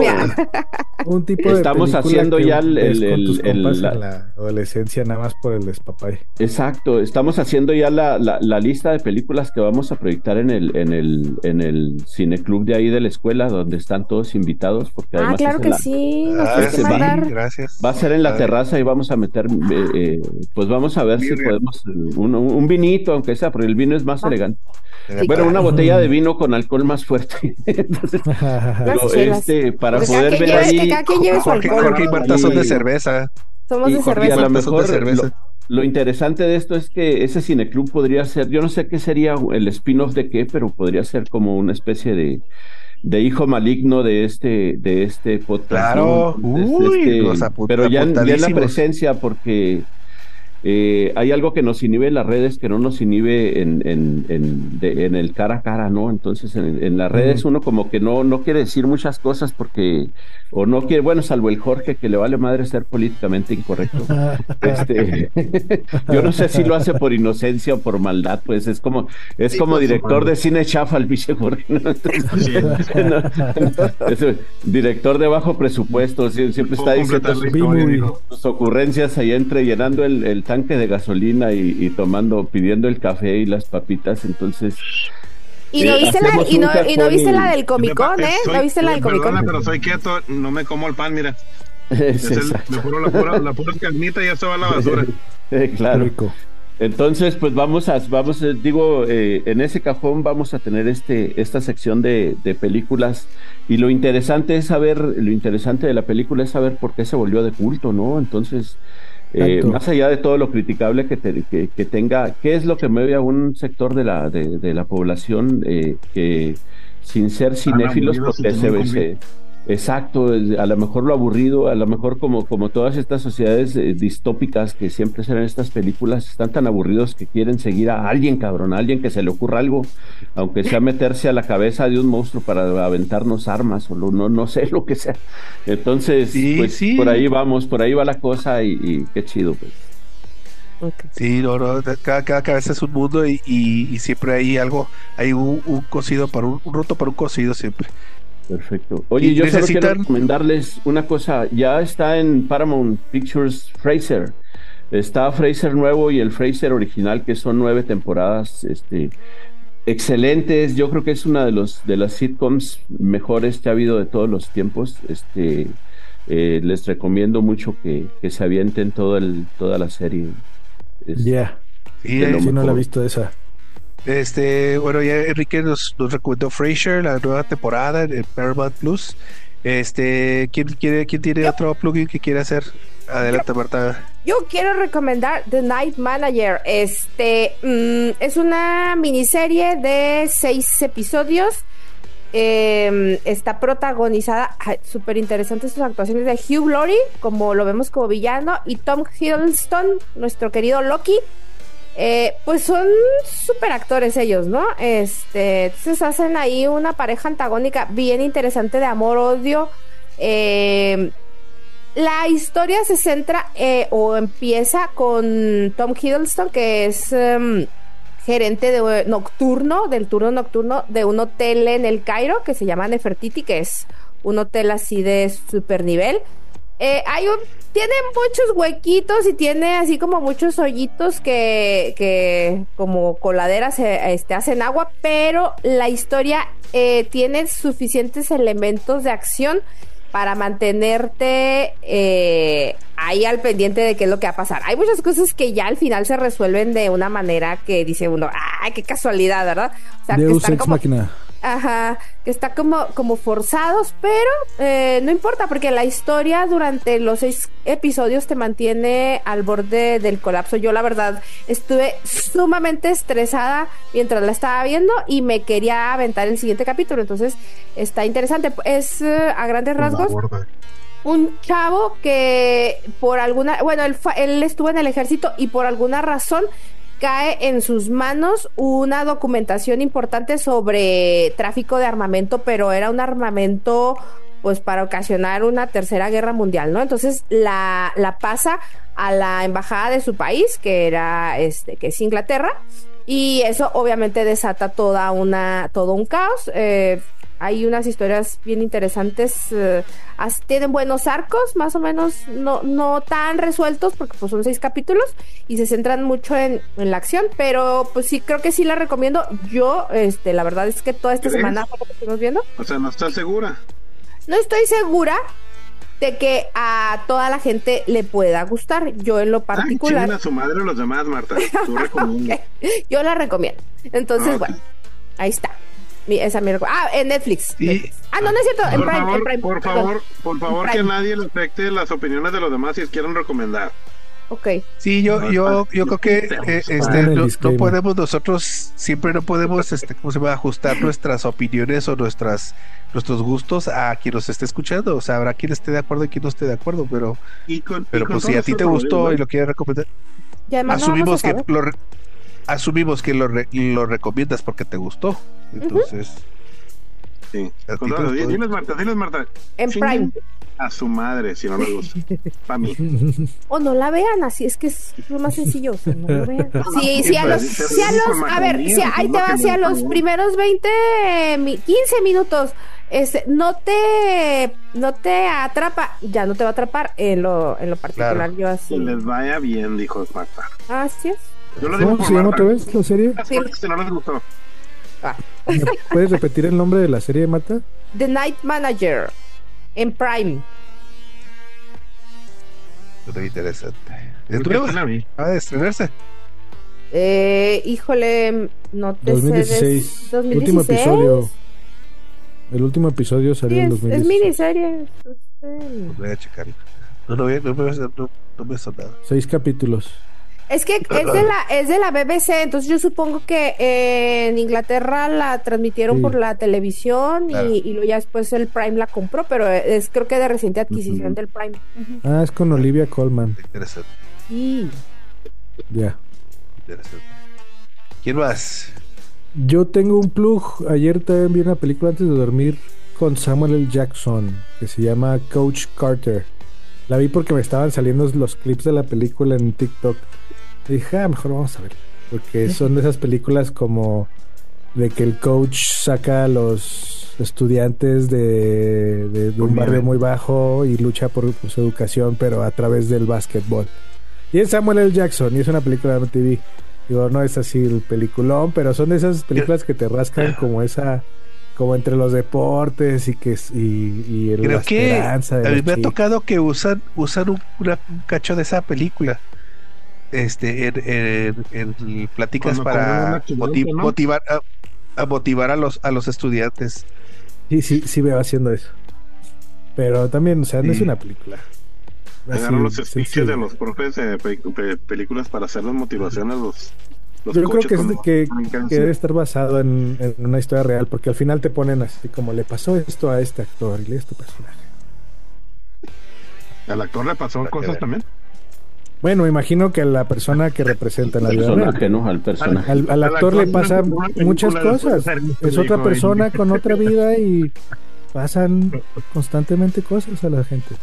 Un tipo de Estamos haciendo que ya el- con tus el- compas la- en la adolescencia nada más por el despapay. Exacto, estamos haciendo ya la, la, la lista de películas que vamos a proyectar en el, en el, en el cineclub de ahí de la escuela, donde están todos invitados, porque Ah, además claro que la- sí. Nos Ah, que ese va- gracias. va a ser en la Ah, terraza y vamos a meter, eh, eh, pues vamos a ver si podemos, un, un vinito, aunque sea, porque el vino es más Va. elegante. Bueno, una botella de vino con alcohol más fuerte. (laughs) Entonces, (laughs) pero, este, para Pues poder ver lleve- ahí... que cada quien lleve su Jorge, alcohol. Jorge y Marta son de cerveza. Somos Y, de y a cerveza. lo mejor cerveza. lo, lo interesante de esto es que ese cineclub podría ser, yo no sé qué sería el spin-off de qué, pero podría ser como una especie de, de hijo maligno de este, de este podcast. Claro. Uy, este, los pero ya, en- ya en la presencia, porque eh, hay algo que nos inhibe en las redes que no nos inhibe en, en, en, de- en el cara a cara, ¿no? Entonces en, en las redes uno como que no, no quiere decir muchas cosas porque, o no quiere, bueno, salvo el Jorge que le vale madre ser políticamente incorrecto. (laughs) Este, (laughs) yo no sé si lo hace por inocencia o por maldad, pues es como, es Sí, como director de cine chafa el biche Jorge, ¿no? Entonces, (laughs) no, es un director de bajo presupuesto, sie- siempre está diciendo sus, ocurrencias ahí entre llenando el, el tanque de gasolina y, y tomando, pidiendo el café y las papitas, entonces Y no Eh, viste la, y no, y no cajón viste la del Comic Con, ¿eh? Soy- ¿No viste la del Comic Con? pero soy quieto, no me como el pan, mira. es (laughs) Es el, exacto. me puro la pura, la pura carnita y ya se va a la basura. (laughs) Eh, claro. Rico. Entonces, pues vamos a, vamos, eh, digo, eh, en ese cajón vamos a tener este, esta sección de, de películas y lo interesante es saber, lo interesante de la película es saber por qué se volvió de culto, ¿no? Entonces, eh, más allá de todo lo criticable que, te- que, que tenga, ¿qué es lo que mueve a un sector de la, de, de la población eh, que sin ser cinéfilos, porque se, se- Exacto, a lo mejor lo aburrido, a lo mejor como, como todas estas sociedades eh, distópicas que siempre serán estas películas, están tan aburridos que quieren seguir a alguien, cabrón, a alguien que se le ocurra algo, aunque sea meterse a la cabeza de un monstruo para aventarnos armas o lo- no, no sé lo que sea. Entonces, Sí, pues sí. por ahí vamos, por ahí va la cosa y, y qué chido, pues. Sí, no, no, cada, cada cabeza es un mundo y, y- y siempre hay algo, hay un, un cocido para un, un roto para un cocido siempre. Perfecto. Oye, yo solo quiero recomendarles una cosa. Ya está en Paramount Pictures Fraser. Está Fraser nuevo y el Fraser original, que son nueve temporadas, este, excelentes. Yo creo que es una de los de las sitcoms mejores que ha habido de todos los tiempos. Este, eh, les recomiendo mucho que, que se avienten todo el, toda la serie. Ya. Sí, Sí, no la he visto esa. Este, bueno, ya Enrique nos, nos recomendó Frasier, la nueva temporada en Paramount Plus. Este, ¿quién quiere, quién tiene otro plugin que quiere hacer? Adelante, Marta. Yo quiero recomendar The Night Manager. Este mm, es una miniserie de seis episodios. Eh, está protagonizada, súper interesantes sus actuaciones de Hugh Laurie, como lo vemos como villano, y Tom Hiddleston, nuestro querido Loki. Eh, pues son súper actores ellos, ¿no? Este, entonces hacen ahí una pareja antagónica bien interesante de amor-odio. Eh, la historia se centra eh, o empieza con Tom Hiddleston, que es em, gerente de, nocturno, del turno nocturno de un hotel en el Cairo que se llama Nefertiti, que es un hotel así de super nivel. Eh, hay un, tiene muchos huequitos y tiene así como muchos hoyitos que, que como coladeras eh, este, hacen agua, pero la historia eh, tiene suficientes elementos de acción para mantenerte eh, ahí al pendiente de qué es lo que va a pasar. Hay muchas cosas que ya al final se resuelven de una manera que dice uno, ¡ay, qué casualidad, ¿verdad? O sea, que están Ex como, Máquina. Ajá, que está como, como forzados, pero eh, no importa porque la historia durante los seis episodios te mantiene al borde del colapso. Yo la verdad estuve sumamente estresada mientras la estaba viendo y me quería aventar el siguiente capítulo, entonces está interesante. Es eh, a grandes rasgos un chavo que por alguna, bueno, él, él estuvo en el ejército y por alguna razón cae en sus manos una documentación importante sobre tráfico de armamento, pero era un armamento pues para ocasionar una tercera guerra mundial, ¿no? Entonces la, la pasa a la embajada de su país, que era este, que es Inglaterra, y eso obviamente desata toda una, todo un caos. eh, Hay unas historias bien interesantes, eh, tienen buenos arcos, más o menos no, no tan resueltos, porque pues son seis capítulos y se centran mucho en, en la acción, pero pues sí, creo que sí la recomiendo. Yo, este, la verdad es que toda esta ¿Crees? semana lo que estuvimos viendo. O sea, no estás segura. No estoy segura de que a toda la gente le pueda gustar. Yo en lo Ay, particular, chinguen a su madre los demás, Marta. Tú (laughs) yo la recomiendo. Entonces, Ok. bueno, ahí está. Mi- esa mi reco- Ah, en Netflix. Ah, no, no es cierto. En Por Prime, favor, en Prime. por perdón. favor, por favor, que nadie le afecte las opiniones de los demás si quieren recomendar. Ok. Sí, yo, yo, yo creo que eh, este, no, podemos nosotros, siempre no podemos, este, ¿cómo se va a ajustar nuestras opiniones o nuestras nuestros gustos a quien nos esté escuchando? O sea, habrá quien esté de acuerdo y quien no esté de acuerdo, pero, Y con, pero y con pues si a ti te gustó y lo quieres recomendar, Y además no asumimos que lo asumimos que lo, re- lo recomiendas porque te gustó. Entonces, Sí. Gustó. Diles, Marta, diles, Marta. En Prime. A su madre, si no les gusta. Para mí. O no la vean, así es que es lo más sencillo. o sea, no lo vean. Sí, sí, a los, sí, a los, a ver, sí, ahí te va, me si a los primeros 20, mi- 15 minutos, este, no te, no te atrapa, ya no te va a atrapar en lo, en lo particular, Claro. yo así. Que les vaya bien, dijo Marta. Así es. Yo lo digo ¿Cómo por se llama Marta. otra vez la serie? Si no les gustó. Ah. ¿Me ¿Puedes repetir el nombre de la serie, Marta? The Night Manager en Prime. muy interesante. Es sí vi. acaba de estrenarse. Eh, híjole, no te sé. 2016. de- Último 2016. episodio. El último episodio Sí, salió en es, es 2016. miniserie. Sí. Voy a checarlo. No, no, no, me- no, no me sonaba. Seis capítulos. Es que es de la es de la BBC, entonces yo supongo que eh, en Inglaterra la transmitieron Sí. por la televisión y, Claro. y luego ya después el Prime la compró, pero es creo que de reciente adquisición del Prime. Ah, es con Olivia Colman. Interesante, Sí. Ya. interesante. ¿Quién más? Yo tengo un plug. Ayer también vi una película antes de dormir con Samuel L. Jackson que se llama Coach Carter. La vi porque me estaban saliendo los clips de la película en TikTok. Y dije, ah, mejor vamos a ver. Porque son de esas películas como de que el coach saca a los estudiantes de, de- de un barrio muy bajo y lucha por, por su educación, pero a través del básquetbol. Y es Samuel L. Jackson y es una película de MTV. Digo, no es así el peliculón, pero son de esas películas que te rascan como esa, como entre los deportes y que y, y el- Creo la que esperanza de me ha tocado que usan, usan un, una- un cacho de esa película. Este, en- en pláticas Cuando corren para motivar a, a motivar a los a los estudiantes. Sí, sí, sí veo haciendo eso. Pero también, o sea, no es una película. Así, Agarran los speeches de los profes de pe- pe- películas para hacer las motivaciones a los, los Yo creo que, es de cuando que, debe estar basado en, en una historia real, porque al final te ponen así como le pasó esto a este actor y a este personaje. ¿Al actor le pasó cosas también? Bueno, me imagino que la persona que representa en la vida real. personaje, ¿no? Al personaje. Al, al Al actor le actor pasa no encontró una muchas cosas. Es otra persona con otra vida y pasan constantemente cosas a la gente.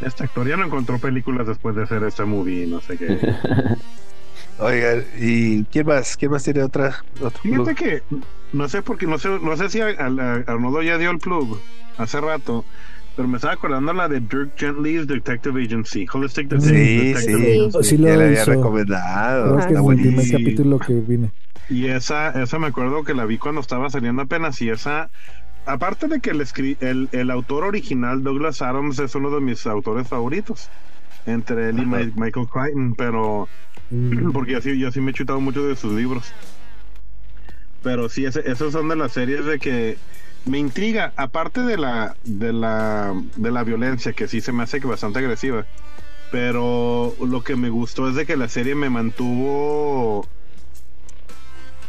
Este actor ya no encontró películas después de hacer este movie, no sé qué. (laughs) Oigan, ¿y quién más? ¿Quién más tiene otra? Otro Fíjate club? que no sé porque no sé no sé si a, a- a Arnoldo ya dio el plug hace rato, pero me estaba acordando la de Dirk Gently's Detective Agency, Holistic Sí, Detective sí, Agency. Sí ya lo le había recomendado. Creo que es el primer capítulo que vine. Y esa, esa me acuerdo que la vi cuando estaba saliendo apenas y esa, aparte de que el, escri- el, el autor original, Douglas Adams, es uno de mis autores favoritos, entre él y Ajá. Michael Crichton, pero Mm. (clears throat) porque yo sí, yo sí me he chutado mucho de sus libros. Pero sí, ese, esas son de las series de que me intriga, aparte de la, de la, de la violencia, que sí se me hace que bastante agresiva. Pero lo que me gustó es de que la serie me mantuvo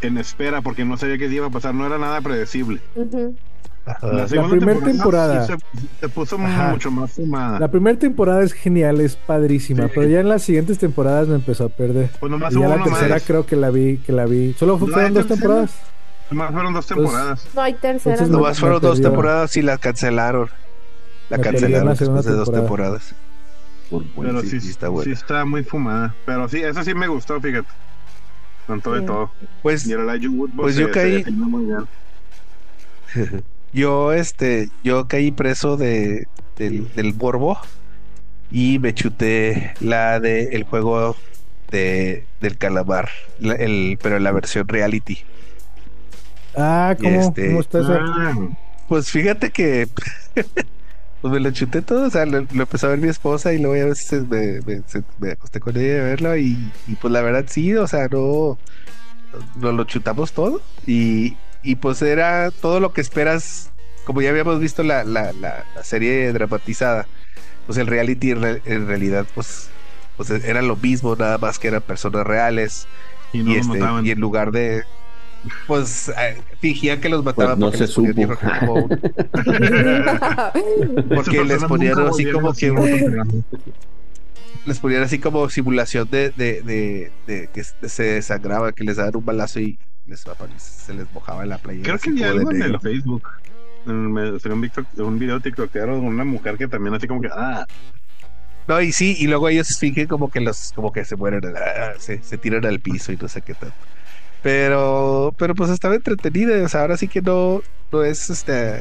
en espera porque no sabía qué iba a pasar, no era nada predecible. Ujú. Ajá. segunda primer temporada. sí se, se puso Ajá. mucho más fumada. La primera temporada es genial, es padrísima, Sí. pero ya en las siguientes temporadas me empezó a perder. Pues nomás Y ya hubo la tercera más. creo que la vi, que la vi. Solo No, fueron dos temporadas. Nomás fueron dos temporadas. No hay tercera. Entonces, ¿no? Nomás fueron dos temporadas y la cancelaron. La Me cancelaron después de dos temporada. temporadas. Por buen- Pero sí, sí, sí está sí bueno. está muy fumada. Pero sí, eso sí me gustó, fíjate. Con todo Sí. todo. Pues Pues se- yo caí-. (laughs) Yo, este, yo caí preso de, del, del morbo y me chuté la de el juego de, del calamar, la- el, pero en la versión reality. Ah, ¿cómo, Este- ¿cómo está eso? Ah, Pues fíjate que (laughs) pues me lo chuté todo, o sea, lo, lo empezó a ver mi esposa y luego ya a veces me, me- se- me acosté con ella a verlo y, y pues la verdad sí, o sea, no, nos lo chutamos todo y, y pues era todo lo que esperas, como ya habíamos visto la, la, la, la serie dramatizada, pues el reality en, re- en realidad pues, pues era lo mismo, nada más que eran personas reales y no y, este, y en lugar de pues eh, fingían que los mataban Pues no porque se les ponían supo. (laughs) porque les ponían así como que les ponían así como simulación de, de, de, de que se desangraba, que les daban un balazo y les se les mojaba en la playa. Creo que vi algo en el Facebook. En- me- salió un, TikTok- un video tiktokero de una mujer que también así como que ah No, y sí, y luego ellos fingen como que los, como que se mueren, ah, se, se tiran al piso y no sé qué tal. Pero, pero pues estaba entretenida, o sea, ahora sí que no, no es este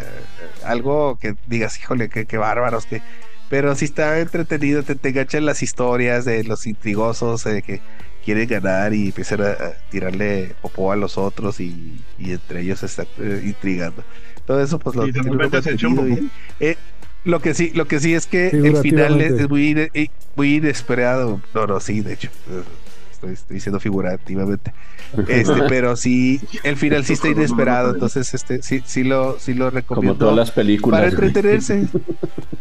algo que digas, híjole, qué, qué bárbaros, que, pero sí está entretenido, te, te enganchan las historias de los intrigosos eh, que quieren ganar y empiezan a, a tirarle popó a los otros y, y entre ellos están eh, intrigando. Todo eso pues lo Y eh, lo que sí, lo que sí es que el final es, es muy, eh, muy inesperado. No, no, sí, de hecho. Estoy, diciendo figurativamente. (laughs) Este, pero sí, el final sí está inesperado. Entonces, este, sí, sí lo, sí lo Como recomiendo. todas las películas. para entretenerse. (laughs)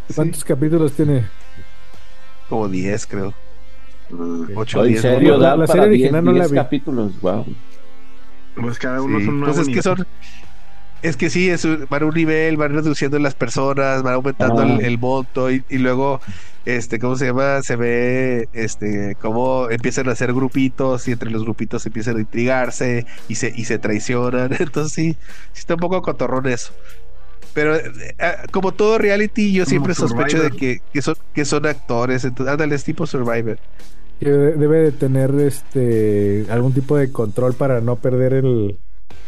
Sí, ¿Cuántos capítulos tiene? como 10, creo. 8 Oh, o ¿En 10. serio? ¿no? La- ¿Da la para serie 10, original no la 10 vi. capítulos? Wow. pues cada uno Sí, son pues nuevos es que son es que sí, es un- van a un nivel, van reduciendo las personas, van aumentando Ah. el, el monto y, y luego, este, ¿cómo se llama? Se ve, este, cómo empiezan a hacer grupitos y entre los grupitos empiezan a intrigarse y se, y se traicionan. (laughs) Entonces sí, sí está un poco cotorrón eso. Pero eh, eh, como todo reality, yo Como siempre sospecho de que, que son, que son actores. Entonces, ándale, es tipo Survivor. Que de- debe de tener este algún tipo de control para no perder el,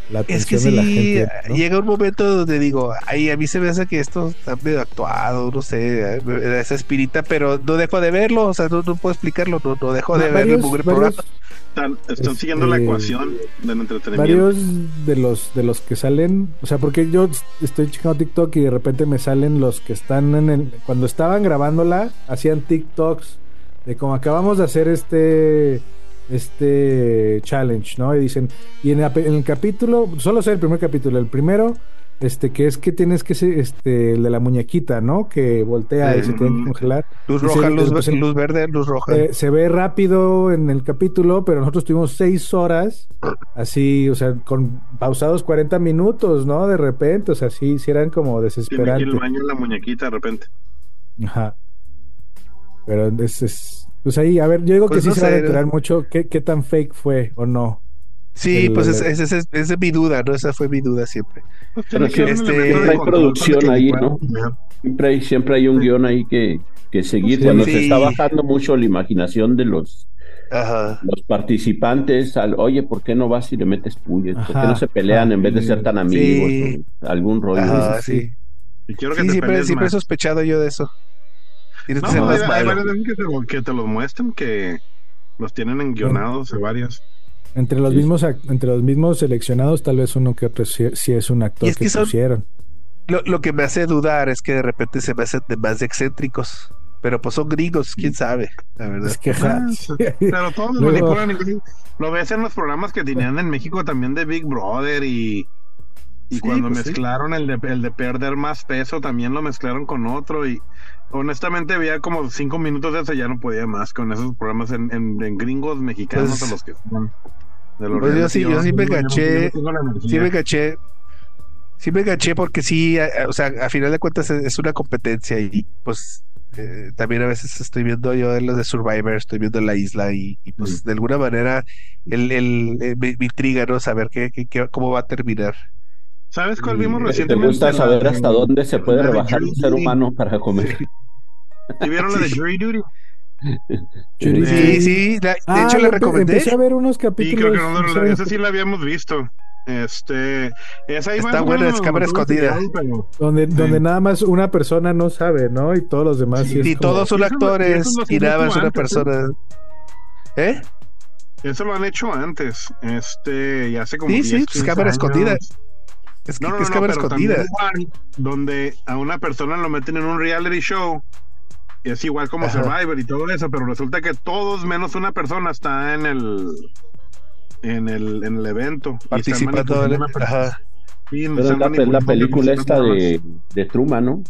la Es que atención de la sí, gente. ¿no? llega un momento donde digo, ay, a mí se me hace que esto está medio actuado, no sé, esa espirita, pero no dejo de verlo, o sea, no, no puedo explicarlo, no, no dejo de ver el varios, mugre varios, programa. están, están Este, siguiendo la ecuación del entretenimiento varios de los de los que salen, o sea, porque yo estoy checando TikTok y de repente me salen los que están en el cuando estaban grabándola, hacían TikToks de como acabamos de hacer este este challenge, ¿no? Y dicen, y en, el capítulo, solo sé el primer capítulo, el primero este que es que tienes que ser este el de la muñequita, ¿no? Que voltea y se tiene que congelar. Luz roja, luz, pues, el- luz verde, luz roja. Eh, se ve rápido en el capítulo, pero nosotros tuvimos seis horas, así, o sea, con pausados 40 minutos, ¿no? De repente, o sea, sí, sí eran como Tiene desesperantes. al baño en la muñequita de repente Ajá. Pero es, es- pues ahí, a ver, yo digo Pues que sí no se va a enterar mucho qué, qué tan fake fue o no. sí, el- pues es- el- es- es- esa es mi duda, ¿no? Esa fue mi duda siempre. Pues Pero un este, hay producción ahí, ¿no? Siempre hay, siempre hay un guion ahí que, que seguir. Sí. Cuando se Sí. está bajando mucho la imaginación de los, Ajá. los participantes, al, oye, ¿por qué no vas y le metes puyes? ¿Por qué no se pelean en vez de ser tan amigos? Sí. o algún rollo. Ajá, sí, sí. y quiero que Sí, te siempre, siempre he sospechado yo de eso. Tienes que No, ser hay, más hay malo. varias veces que te, que te los muestran que los tienen enguionados de varios Entre los Sí. mismos entre los mismos seleccionados, tal vez uno que otro sí, sí es un actor es que, que son- pusieron. Lo, lo que me hace dudar es que de repente se me hacen de más excéntricos. Pero pues son gringos, quién sabe, la verdad. Es que Ah, sí. pero todos los Luego- lo ves en los programas que tenían en México también de Big Brother y y Sí, cuando pues sí. mezclaron el de el de perder más peso también lo mezclaron con otro y honestamente había como cinco minutos de eso ya no podía más con esos programas en, en, en gringos mexicanos Pues- a los que de Pues yo sí- yo sí me caché-. Sí me caché. Sí me caché porque sí, a- a- o sea, a final de cuentas es, es una competencia y pues eh, también a veces estoy viendo yo en los de Survivor, estoy viendo la isla y, y, pues de alguna manera el, el, eh, me, me intriga, ¿no? Saber qué- qué- cómo va a terminar. ¿Sabes cuál vimos Y- ¿Te recientemente? gusta La saber hasta dónde se puede rebajar un ser humano para comer? ¿Sí vieron la de Sí. Jury Duty? (laughs) Sí, sí, la- de Ah, hecho la empe- recomendé. Empecé a ver unos Sí, capítulos. creo que no, no, esa sí la habíamos visto. Este, esa Está buena, es cámara escondida. Donde, Sí. donde nada más una persona no sabe, ¿no? Y todos los demás sí, es Y como- todos son actores eso y nada más una antes, persona. ¿Eh? Eso lo han hecho antes. Este, ya hace como Sí, 10, sí, pues 15 cámara años. escondida. Es que No, no, es no, cámara pero escondida. también igual, donde a una persona lo meten en un reality show. y Es igual como Ajá. Survivor y todo eso, pero resulta que todos menos una persona está en el en el, en el evento. manipulando una persona. Ajá. Sí, Pero es la, película esta de, de Truman, ¿no?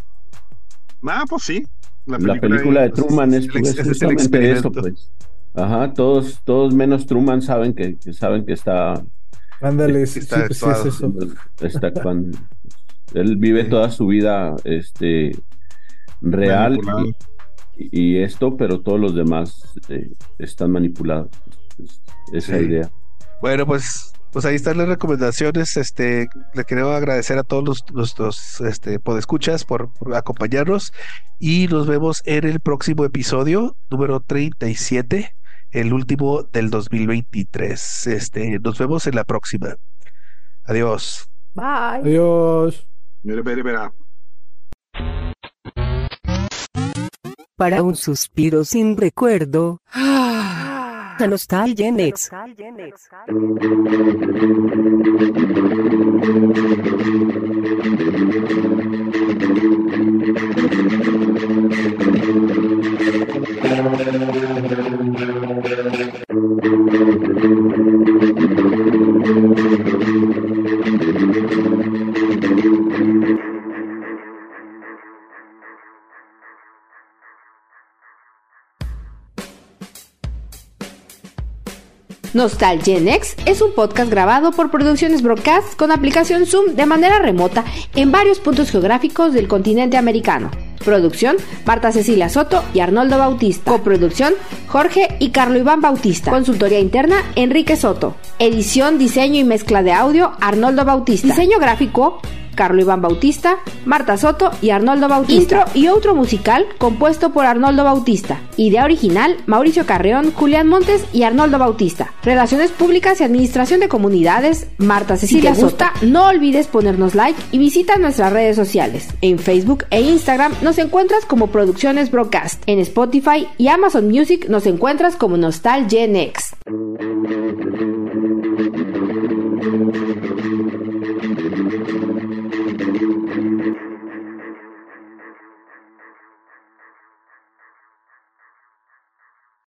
Ah, pues sí. La película de Truman es, el pues, es el justamente eso, pues. Ajá, todos, todos menos Truman saben que, que saben que está, Ándale, sí, Está pues sí es eso. está actuando. Él vive Sí. toda su vida, este, real y, y esto, pero todos los demás eh, están manipulados. Es- esa Sí. idea. Bueno, pues, pues ahí están las recomendaciones. Este, le queremos agradecer a todos los, nuestros este, podescuchas por, por acompañarnos y nos vemos en el próximo episodio número 37, el último del 2023. Este, nos vemos en la próxima. Adiós. Bye. Adiós. Mira, mira, mira. Para un suspiro sin recuerdo. La nostalgia en ex. Thank you. Nostalgenex es un podcast grabado por Producciones Broadcast con aplicación Zoom de manera remota en varios puntos geográficos del continente americano. Producción, Marta Cecilia Soto y Arnoldo Bautista. Coproducción, Jorge y Carlo Iván Bautista. Consultoría interna, Enrique Soto. Edición, diseño y mezcla de audio, Arnoldo Bautista. Diseño gráfico, Carlo Iván Bautista, Marta Soto y Arnoldo Bautista. Intro y outro musical compuesto por Arnoldo Bautista. Idea original, Mauricio Carreón, Julián Montes y Arnoldo Bautista. Relaciones públicas y administración de comunidades, Marta Cecilia Si te Soto. No olvides ponernos like y visita nuestras redes sociales. En Facebook e Instagram nos encuentras como Producciones Broadcast. En Spotify y Amazon Music nos encuentras como Nostalgenex. Thank